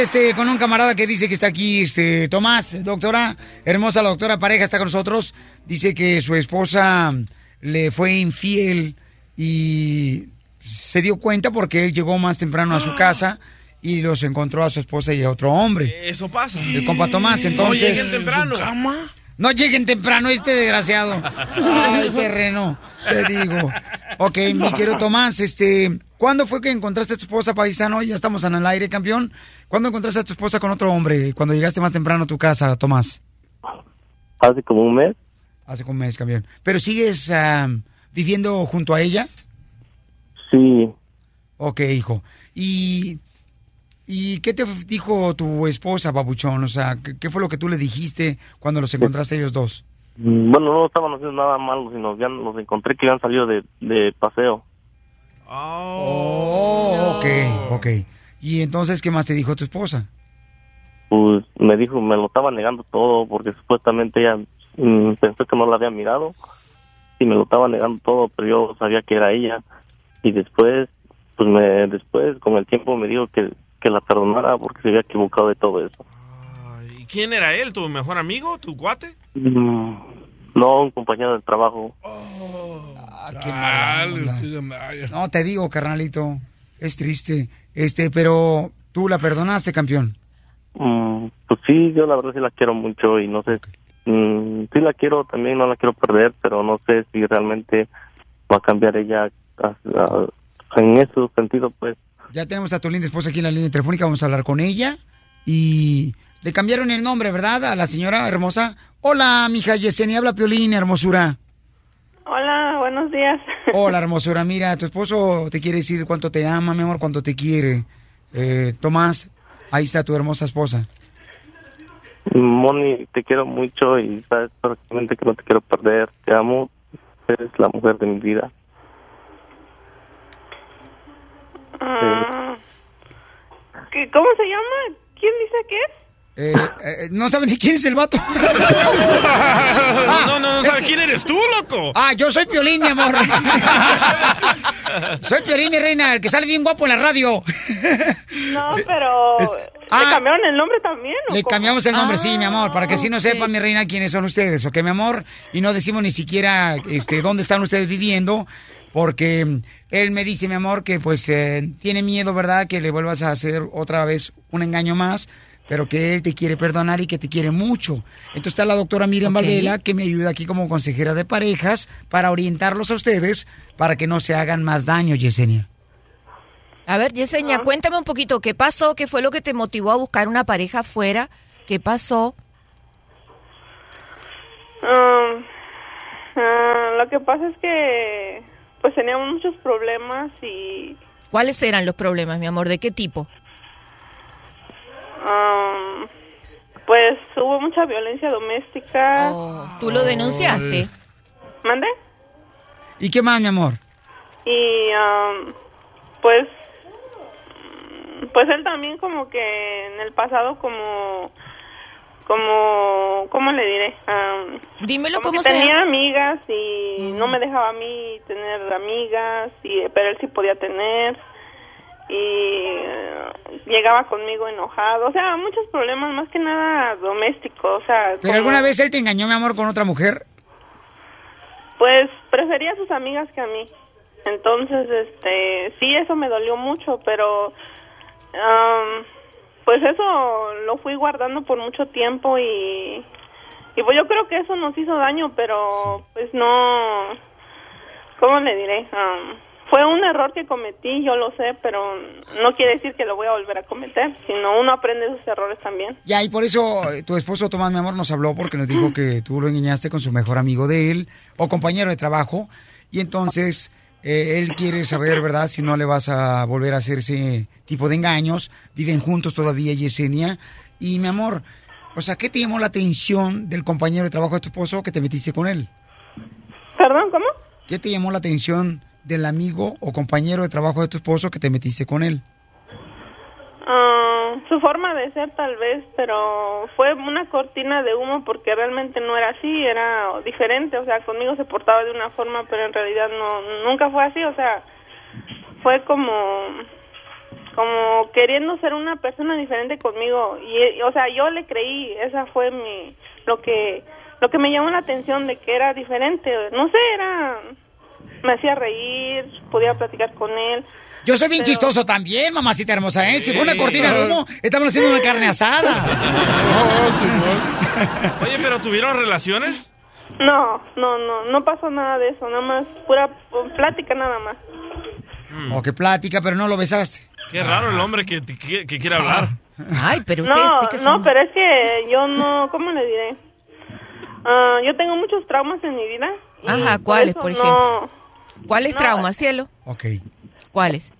Este con un camarada que dice que está aquí, este Tomás, doctora, hermosa la doctora pareja está con nosotros. Dice que su esposa le fue infiel y se dio cuenta porque él llegó más temprano a su casa y los encontró a su esposa y a otro hombre. Eso pasa. El compa Tomás, entonces. No lleguen temprano. No lleguen temprano este desgraciado. Ay, terreno, te digo. Ok, mi querido Tomás, este, ¿cuándo fue que encontraste a tu esposa paisano? Ya estamos en el aire, campeón. ¿Cuándo encontraste a tu esposa con otro hombre? Cuando llegaste más temprano a tu casa, Tomás. Hace como un mes. Hace como un mes, campeón. ¿Pero sigues ah, viviendo junto a ella? Sí. Ok, hijo. ¿Y, ¿Y qué te dijo tu esposa, babuchón? O sea, ¿qué, qué fue lo que tú le dijiste cuando los encontraste ellos dos? Mm, Bueno, no estaban haciendo nada malo, sino ya los encontré que habían salido de, de paseo. Oh, ok, ok. ¿Y entonces qué más te dijo tu esposa? Pues me dijo, me lo estaba negando todo porque supuestamente ella mm, pensó que no la había mirado y me lo estaba negando todo, pero yo sabía que era ella. Y después, pues me, después con el tiempo me dijo que, que la perdonara porque se había equivocado de todo eso. ¿Y quién era él? ¿Tu mejor amigo? ¿Tu cuate? Mm, No, un compañero del trabajo. Ah, qué. No, te digo, carnalito, es triste. Este, pero tú la perdonaste, campeón. Mm, pues sí, yo la verdad sí la quiero mucho y no sé, mm, sí la quiero también, no la quiero perder, pero no sé si realmente va a cambiar ella a- a- en ese sentido, pues. Ya tenemos a tu linda esposa aquí en la línea telefónica, vamos a hablar con ella. Y le cambiaron el nombre, ¿verdad? A la señora hermosa. Hola, mija Yesenia, habla Piolín, hermosura. Hola, buenos días. Hola, hermosura. Mira, tu esposo te quiere decir cuánto te ama, mi amor, cuánto te quiere. Eh, Tomás, ahí está tu hermosa esposa. Moni, te quiero mucho y sabes perfectamente que no te quiero perder, te amo, eres la mujer de mi vida. Ah, ¿qué- ¿Cómo se llama? ¿Quién dice que es? Eh, eh, no saben ni quién es el vato. no, no, no sabes que- quién eres tú, loco. Ah, yo soy Piolín, mi amor. soy Piolín, mi reina, el que sale bien guapo en la radio. No, pero... Es- ¿Le Ah. cambiaron el nombre también? o Le cómo? cambiamos el nombre, sí, mi amor, para que Ah, así no sepan, mi reina, quiénes son ustedes, ¿ok, mi amor? Y no decimos ni siquiera este, dónde están ustedes viviendo, porque él me dice, mi amor, que pues eh, tiene miedo, ¿verdad?, que le vuelvas a hacer otra vez un engaño más, pero que él te quiere perdonar y que te quiere mucho. Entonces está la doctora Miriam Ok. Valvela, que me ayuda aquí como consejera de parejas para orientarlos a ustedes para que no se hagan más daño, Yesenia. A ver, Yesenia, cuéntame un poquito, ¿qué pasó? ¿Qué fue lo que te motivó a buscar una pareja afuera? ¿Qué pasó? Ah, ah, lo que pasa es que pues teníamos muchos problemas y ¿Cuáles eran los problemas, mi amor? ¿De qué tipo? Ah, pues hubo mucha violencia doméstica. ¿Tú lo denunciaste? ¿Mande? ¿Y qué más, mi amor? Y ah, pues pues él también como que en el pasado como como cómo le diré Ah, Dímelo como cómo tenía amigas y no me dejaba a mí tener amigas y pero él sí podía tener y eh, llegaba conmigo enojado o sea muchos problemas más que nada domésticos o sea ¿Pero como- alguna vez él te engañó, mi amor, con otra mujer? pues prefería a sus amigas que a mí. Entonces, este, sí, eso me dolió mucho, pero am, pues eso lo fui guardando por mucho tiempo y y pues yo creo que eso nos hizo daño, pero pues no, ¿cómo le diré? Am, fue un error que cometí, yo lo sé, pero no quiere decir que lo voy a volver a cometer, sino uno aprende de sus errores también. Ya, y por eso eh, tu esposo Tomás, mi amor, nos habló porque nos dijo que tú lo engañaste con su mejor amigo de él o compañero de trabajo. Y entonces eh, él quiere saber, ¿verdad?, si no le vas a volver a hacer ese tipo de engaños. Viven juntos todavía, Yesenia. Y mi amor, o sea, ¿qué te llamó la atención del compañero de trabajo de tu esposo que te metiste con él? ¿Perdón, cómo? ¿Qué te llamó la atención del amigo o compañero de trabajo de tu esposo que te metiste con él? Ah, su forma de ser tal vez, pero fue una cortina de humo porque realmente no era así, era diferente, o sea, conmigo se portaba de una forma, pero en realidad no nunca fue así, o sea, fue como como queriendo ser una persona diferente conmigo. Y, o sea, yo le creí, esa fue mi lo que lo que me llamó la atención de que era diferente, no sé, era me hacía reír, podía platicar con él. Yo soy bien Pero- chistoso también, mamacita hermosa, ¿eh? Si fue una cortina de humo, estamos haciendo una carne asada. Oye, pero ¿tuvieron relaciones? No, no, no, no pasó nada de eso, nada más pura plática nada más. O que plática, pero no lo besaste. Qué raro el hombre que, que, que quiere hablar. Ay, pero No, no, pero es que yo no, ¿cómo le diré? Ah, yo tengo muchos traumas en mi vida. Ajá, por ¿cuáles, por no- ejemplo? ¿Cuáles No. traumas, cielo? Ok. ¿Cuáles?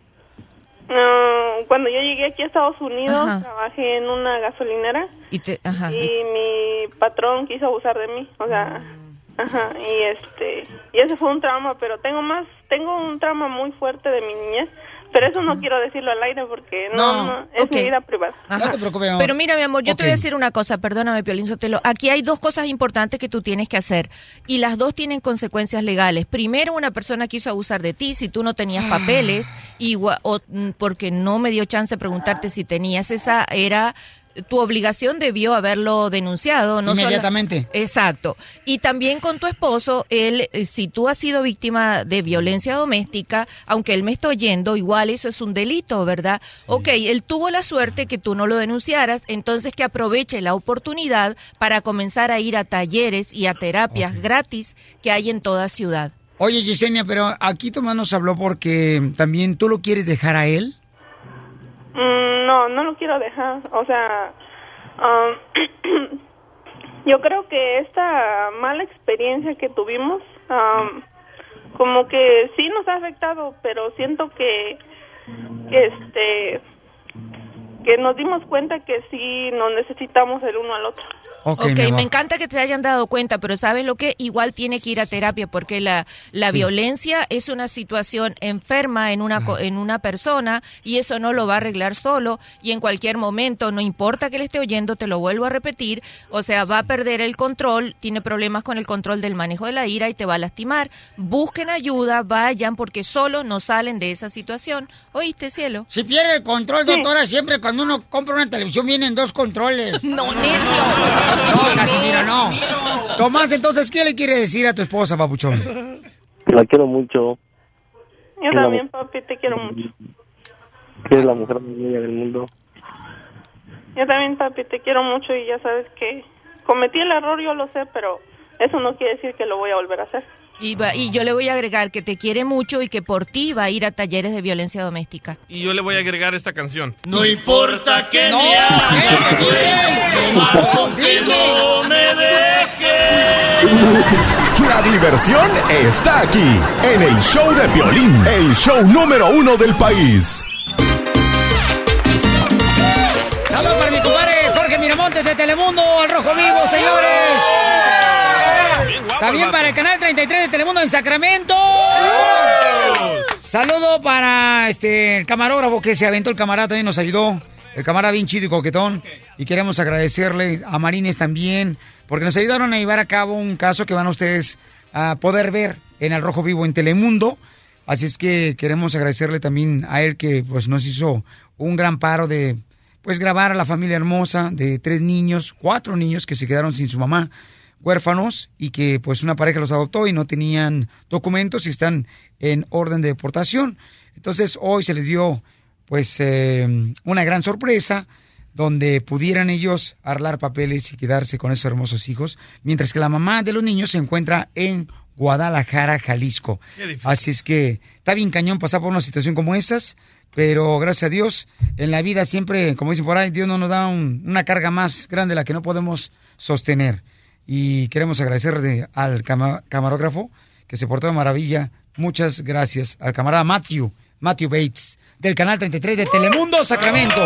Ah, cuando yo llegué aquí a Estados Unidos, Ajá. trabajé en una gasolinera Y te, ajá. y mi patrón quiso abusar de mí, o sea, ajá, y este, y ese fue un trauma, pero tengo más, tengo un trauma muy fuerte de mi niñez, pero eso no quiero decirlo al aire porque no, no, es mi vida privada. Ajá. Pero mira, mi amor, yo te voy a decir una cosa, perdóname, Piolín Sotelo. Aquí hay dos cosas importantes que tú tienes que hacer y las dos tienen consecuencias legales. Primero, una persona quiso abusar de ti si tú no tenías papeles igual, o mm, porque no me dio chance de preguntarte si tenías. Esa era tu obligación, debió haberlo denunciado. No Inmediatamente. Exacto. Y también con tu esposo, él, eh, si tú has sido víctima de violencia doméstica, aunque él me está oyendo, igual eso es un delito, ¿verdad? Ok, él tuvo la suerte que tú no lo denunciaras, entonces que aproveche la oportunidad para comenzar a ir a talleres y a terapias gratis que hay en toda ciudad. Oye, Yesenia, pero aquí Tomás nos habló porque también tú lo quieres dejar a él. Mm, no, no lo quiero dejar. O sea, um, yo creo que esta mala experiencia que tuvimos, um, como que sí nos ha afectado, pero siento que, que este, que nos dimos cuenta que sí nos necesitamos el uno al otro. Ok, Ok, mi amor. me encanta que te hayan dado cuenta, pero ¿sabes lo que? Igual tiene que ir a terapia porque la, la Sí. violencia es una situación enferma en una, co- en una persona y eso no lo va a arreglar solo y en cualquier momento, no importa que le esté oyendo, te lo vuelvo a repetir, o sea, va a perder el control, tiene problemas con el control del manejo de la ira y te va a lastimar. Busquen ayuda, vayan porque solo no salen de esa situación. ¿Oíste, cielo? Si pierde el control, doctora, siempre cuando uno compra una televisión vienen dos controles. No, necio. No, Casimiro, no. Tomás, entonces, ¿qué le quiere decir a tu esposa, papuchón? La quiero mucho. Yo La también, papi, te quiero mucho. Que es la mujer más bella del mundo. Yo también, papi, te quiero mucho y ya sabes que cometí el error, yo lo sé, pero eso no quiere decir que lo voy a volver a hacer. Y, va- y yo le voy a agregar que te quiere mucho y que por ti va a ir a talleres de violencia doméstica. Y yo le voy a agregar esta canción. No importa que No, me hagas, nomás con que no me dejes. La diversión está aquí, en el show de violín, el show número uno del país. Saludos para mi compadre Jorge Miramontes de Telemundo, al Rojo Vivo, señores. También para el canal 33 de Telemundo en Sacramento. Saludo para este el camarógrafo que se aventó el camarada, también nos ayudó. El camarada bien chido y coquetón. Y queremos agradecerle a Marines también, porque nos ayudaron a llevar a cabo un caso que van a ustedes a poder ver en el Rojo Vivo en Telemundo. Así es que queremos agradecerle también a él que pues nos hizo un gran paro de pues grabar a la familia hermosa de tres niños, cuatro niños que se quedaron sin su mamá, huérfanos y que pues una pareja los adoptó y no tenían documentos y están en orden de deportación. Entonces hoy se les dio pues eh, una gran sorpresa donde pudieran ellos arlar papeles y quedarse con esos hermosos hijos, mientras que la mamá de los niños se encuentra en Guadalajara, Jalisco. Así es que está bien cañón pasar por una situación como estas, pero gracias a Dios, en la vida siempre, como dicen por ahí, Dios no nos da un- una carga más grande de la que no podemos sostener. Y queremos agradecerle al cama- camarógrafo que se portó de maravilla. Muchas gracias al camarada Matthew, Matthew Bates, del canal 33 de Telemundo Sacramento.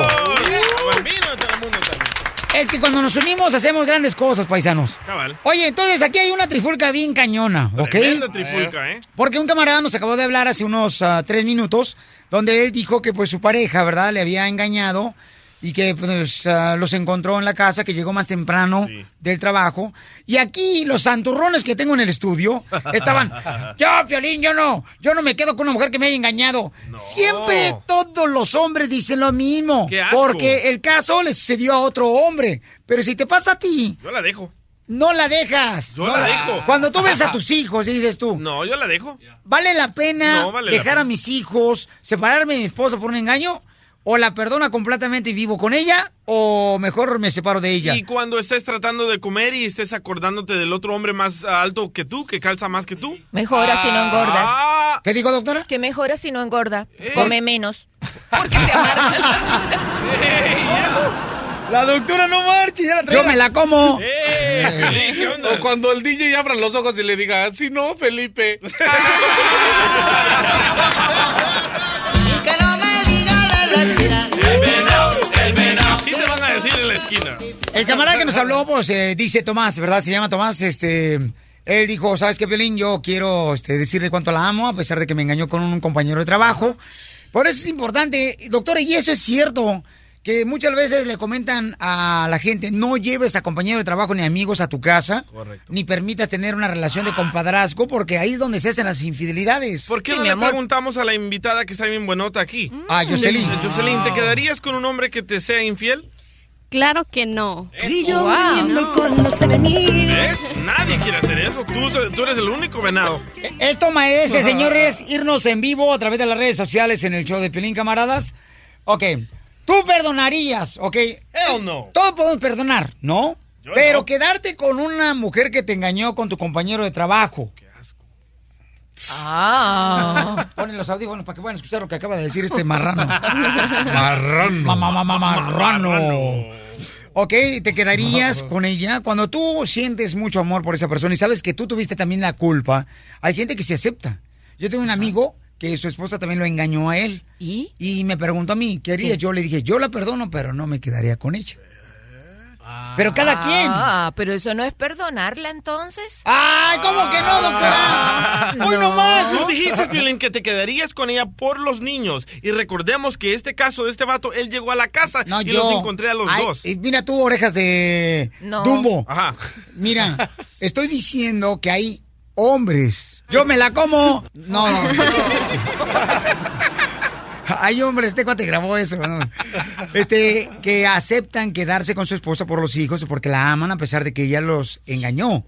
Es que cuando nos unimos hacemos grandes cosas, paisanos. Cabal. Oye, entonces aquí hay una trifulca bien cañona, ¿ok? Tremenda trifulca, ¿eh? Porque un camarada nos acabó de hablar hace unos ah, tres minutos, donde él dijo que pues su pareja, ¿verdad? Le había engañado y que pues ah, los encontró en la casa, que llegó más temprano del trabajo. Y aquí los santurrones que tengo en el estudio estaban, yo, Piolín, yo no, yo no me quedo con una mujer que me haya engañado. Siempre todos los hombres dicen lo mismo, ¡Qué asco! porque el caso le sucedió a otro hombre. Pero si te pasa a ti, Yo la dejo. no la dejas. Yo No la dejo. Cuando tú ves a tus hijos y dices tú, No, yo la dejo. ¿vale la pena No vale la dejar pena. a mis hijos, separarme de mi esposa por un engaño? ¿O la perdona completamente y vivo con ella? ¿O mejor me separo de ella? Y cuando estés tratando de comer y estés acordándote del otro hombre más alto que tú, que calza más que tú. Mejoras si no engordas. Ah. ¿Qué digo, doctora? Que mejoras si no engorda. Eh. Come menos. La doctora no marche, ya la Yo me la como. O cuando el DJ abra los ojos y le diga, si no, Felipe. Así te van a decir en la esquina. El camarada que nos habló, pues, eh, dice Tomás, ¿verdad? Se llama Tomás, este... Él dijo, ¿sabes qué, Violín? Yo quiero este, decirle cuánto la amo, a pesar de que me engañó con un compañero de trabajo. Por eso es importante, doctora, y eso es cierto, que muchas veces le comentan a la gente, no lleves a compañeros de trabajo ni amigos a tu casa, ni permitas tener una relación de compadrazgo, porque ahí es donde se hacen las infidelidades. ¿Por qué no le preguntamos a la invitada que está bien buenota aquí? Ah, Jocelyn. Jocelyn, ¿te quedarías con un hombre que te sea infiel? Claro que no. Y yo Wow. viviendo con los enemigos. ¿Ves? Nadie quiere hacer eso. Tú, tú eres el único venado. Esto merece, señores, irnos en vivo a través de las redes sociales en el show de Pelín Camaradas. Ok, tú perdonarías, ok. Hell no. Todos podemos perdonar, ¿no? Yo Pero no. quedarte con una mujer que te engañó con tu compañero de trabajo. Ah. Ponen los audífonos para que puedan escuchar lo que acaba de decir este marrano. Marrano. Mamá, mamá, marrano. Ok, te quedarías con ella cuando tú sientes mucho amor por esa persona y sabes que tú tuviste también la culpa. Hay gente que se acepta. Yo tengo un amigo que su esposa también lo engañó a él. ¿Y? Y me preguntó a mí, ¿qué haría? Yo le dije, yo la perdono, pero no me quedaría con ella. Pero cada quien. Ah, pero eso no es perdonarla entonces. Ay, ¿cómo que no, doctora? Hoy nomás. Tú dijiste, Piolín, que te quedarías con ella por los niños. Y recordemos que este caso de este vato, él llegó a la casa y yo- los encontré a los Ay, dos. eh, mira tú, orejas de No. Dumbo. Ajá. Mira, estoy diciendo que hay hombres. Yo me la como. No, no. Hay hombres, este cuate grabó eso, ¿no? Este, que aceptan quedarse con su esposa por los hijos porque la aman a pesar de que ella los engañó.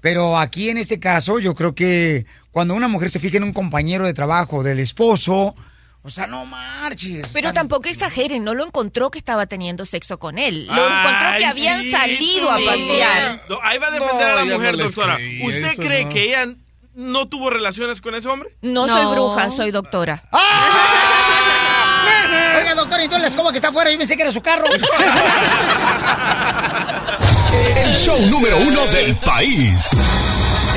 Pero aquí en este caso, yo creo que cuando una mujer se fija en un compañero de trabajo del esposo, o sea, no marches. Pero Tan- tampoco exageren, no lo encontró que estaba teniendo sexo con él. Lo encontró que Ay, habían sí, salido a pasear. No, ahí va a depender No, a la mujer, no doctora. creí, ¿Usted eso cree no. que ella no tuvo relaciones con ese hombre? No, soy bruja, soy doctora. Oiga, doctor, entonces la que está afuera, yo pensé que era su carro. El show número uno del país.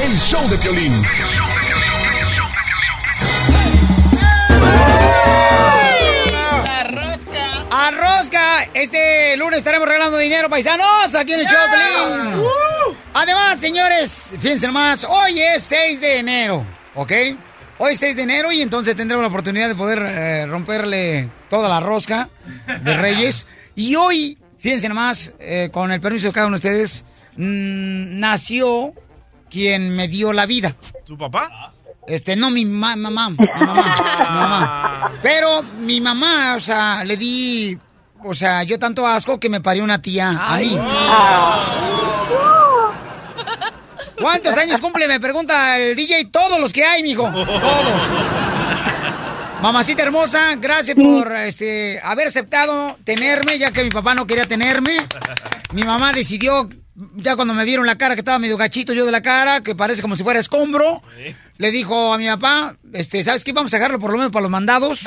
El show de Piolín. ¡A rosca! Este lunes estaremos regalando dinero, paisanos, aquí en el show de Pelín. Además, señores, fíjense nomás, hoy es 6 de enero, ¿ok? Hoy es 6 de enero y entonces tendremos la oportunidad de poder eh, romperle toda la rosca de Reyes. Y hoy, fíjense nomás, eh, con el permiso de cada uno de ustedes, mm, nació quien me dio la vida. ¿Tu papá? Este, no, mi ma- mamá, mi mamá, mi mamá. Pero mi mamá, o sea, le di, o sea, yo tanto asco que me parió una tía a mí. ¿Cuántos años cumple? Me pregunta el DJ. Todos los que hay, mijo. Todos. Mamacita hermosa, gracias por este, haber aceptado tenerme, ya que mi papá no quería tenerme. Mi mamá decidió, ya cuando me vieron la cara, que estaba medio gachito yo de la cara, que parece como si fuera escombro, le dijo a mi papá, este, ¿sabes qué? Vamos a dejarlo por lo menos para los mandados.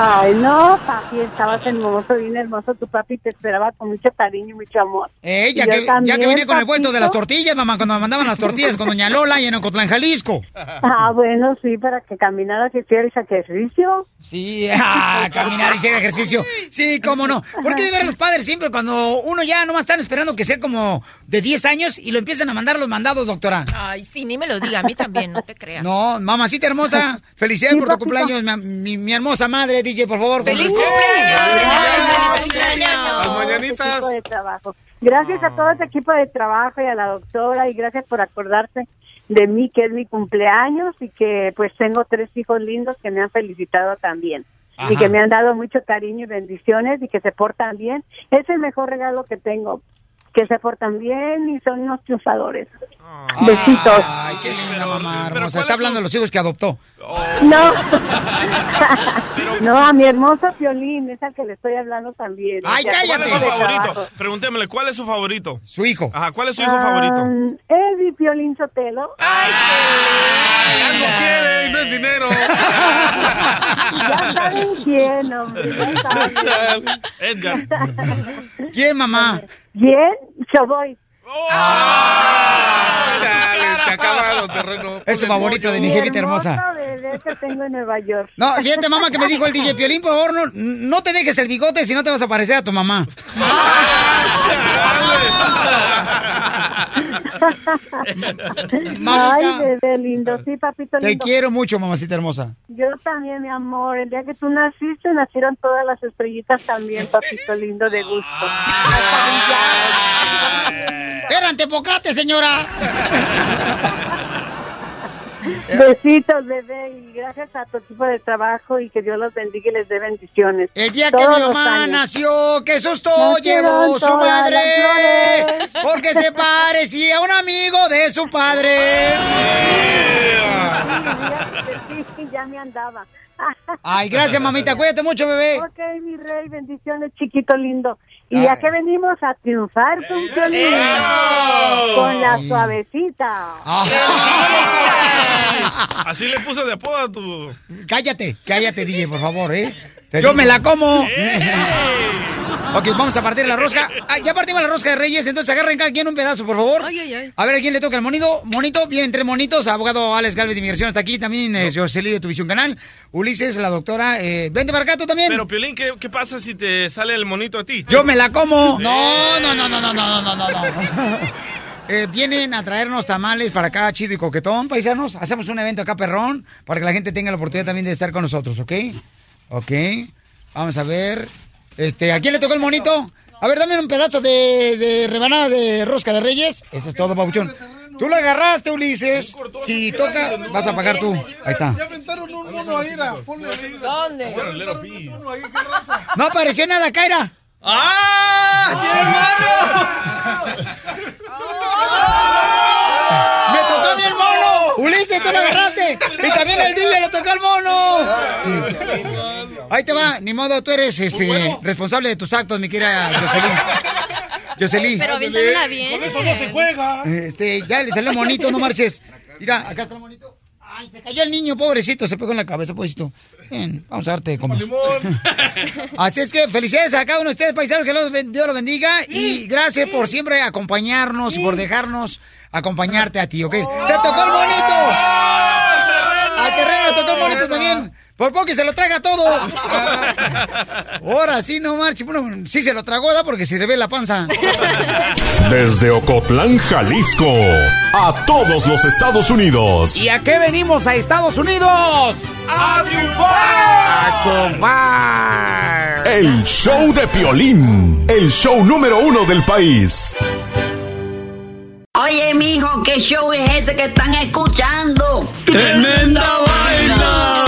Ay, no, papi, estabas hermoso, bien hermoso. Tu papi te esperaba con mucho cariño y mucho amor. Eh, ya, que, ya también, que vine con el vuelto de las tortillas, mamá, cuando me mandaban las tortillas con Doña Lola y en Ocotlán, Jalisco. Ah, bueno, sí, para que caminaras y hicieras ejercicio. Sí, ah, caminar y hacer ejercicio. Sí, cómo no. ¿Por qué de ver a los padres siempre cuando uno ya nomás están esperando que sea como de 10 años y lo empiezan a mandar los mandados, doctora? Ay, sí, ni me lo diga, a mí también, no te creas. No, mamacita hermosa, felicidades Sí, por tu papito. cumpleaños, mi, mi- mi hermosa madre, DJ, por favor. ¡Feliz cumpleaños! ¡Feliz Las Todo mañanitas. equipo de trabajo. Gracias a todo este equipo de trabajo y a la doctora y gracias por acordarse de mí que es mi cumpleaños y que pues tengo tres hijos lindos que me han felicitado también Ajá. y que me han dado mucho cariño y bendiciones y que se portan bien. Es el mejor regalo que tengo, que se portan bien y son unos triunfadores. Besitos. Ay, qué linda mamá hermosa. ¿cuál Está es hablando de los hijos que adoptó. No. no, a mi hermoso Piolín, es al que le estoy hablando también. Ay, Ya ¿Cuál es cállate. su favorito? Preguntémosle, ¿cuál es su favorito? Su hijo. Ajá, ¿cuál es su hijo favorito? Ah, es mi Piolín Sotelo. Ah. Ay, algo quiere y no es dinero. Ya saben quién, hombre. Ya saben. Edgar. ¿Quién, mamá? ¿Quién? Choboy. Chale, te acaban los terrenos. Es su favorito de mi jefita hermosa. bebé que tengo en Nueva York. No, fíjate, mamá, que me dijo el DJ Piolín, por favor, no, no te dejes el bigote si no te vas a parecer a tu mamá. Ay, bebé lindo. Sí, papito te lindo. quiero mucho, mamacita hermosa. Yo también, mi amor. El día que tú naciste, nacieron todas las estrellitas también, papito lindo, de gusto. Hasta brillaban. Eran tepocate, señora. Besitos, bebé, y gracias a tu equipo de trabajo y que Dios los bendiga y les dé bendiciones. El día que mi mamá nació, qué susto llevó su madre. Porque se parecía a un amigo de su padre. Ya me andaba. Ay, gracias, mamita. Cuídate mucho, bebé. Ok, mi rey, bendiciones, chiquito lindo. Y ya que venimos a triunfar con con la suavecita. Así le puse de apodo a tu... Cállate, cállate, DJ, por favor, ¿eh? Yo me la como. Ok, vamos a partir la rosca. Ah, ya partimos la rosca de Reyes, entonces agarren cada quien un pedazo, por favor. Ay, ay, ay. A ver a quién le toca el monito. Monito, vienen tres monitos. Abogado Alex Galvez de Inmigración está aquí. También eh, Josely de Tu Visión Canal. Ulises, la doctora. Eh, vente para acá tú también. Pero, Piolín, ¿qué, qué pasa si te sale el monito a ti? Yo me la como. No, no, no, no, no, no, no, no, no. Eh, vienen a traernos tamales para acá, chido y coquetón, paisanos. Hacemos un evento acá, perrón, para que la gente tenga la oportunidad también de estar con nosotros, ¿ok? Ok. Vamos a ver. Este, ¿a quién le tocó el monito? A ver, dame un pedazo de, de rebanada de rosca de reyes. Eso es todo, papuchón. Tú lo agarraste, Ulises. Si toca, vas a pagar tú. Ahí está. Ya aventaron un mono ahí. Ponle. ¿Dónde? No apareció nada, Kaira. ¡Ah! ¡Me tocó a mí el mono! ¡Ulises, tú lo agarraste! ¡Y también el DJ le tocó al mono! Ahí te va, ni modo, tú eres este responsable de tus actos, mi querida Jocelyn. Jocelyn. Pero aviéntamela bien. Con eso no se juega. Este, ya le salió monito, no marches. Mira, acá está el monito. Ay, se cayó el niño, pobrecito, se pegó en la cabeza, pobrecito. Bien, vamos a darte como. Así es que felicidades a cada uno de ustedes, paisanos, que los ben- Dios los bendiga. Y gracias por siempre acompañarnos y por dejarnos acompañarte a ti, ¿ok? ¡Te tocó el monito! Al terreno le tocó el monito también. Por poco que se lo traga todo. Ahora sí, no marche. Bueno, sí se lo tragó, ¿da? Porque se le ve la panza. Desde Ocotlán, Jalisco, a todos los Estados Unidos. ¿Y a qué venimos a Estados Unidos? ¡A triunfar! El show de Piolín, el show número uno del país. Oye, mijo, ¿qué show es ese que están escuchando? ¡Tremenda vaina!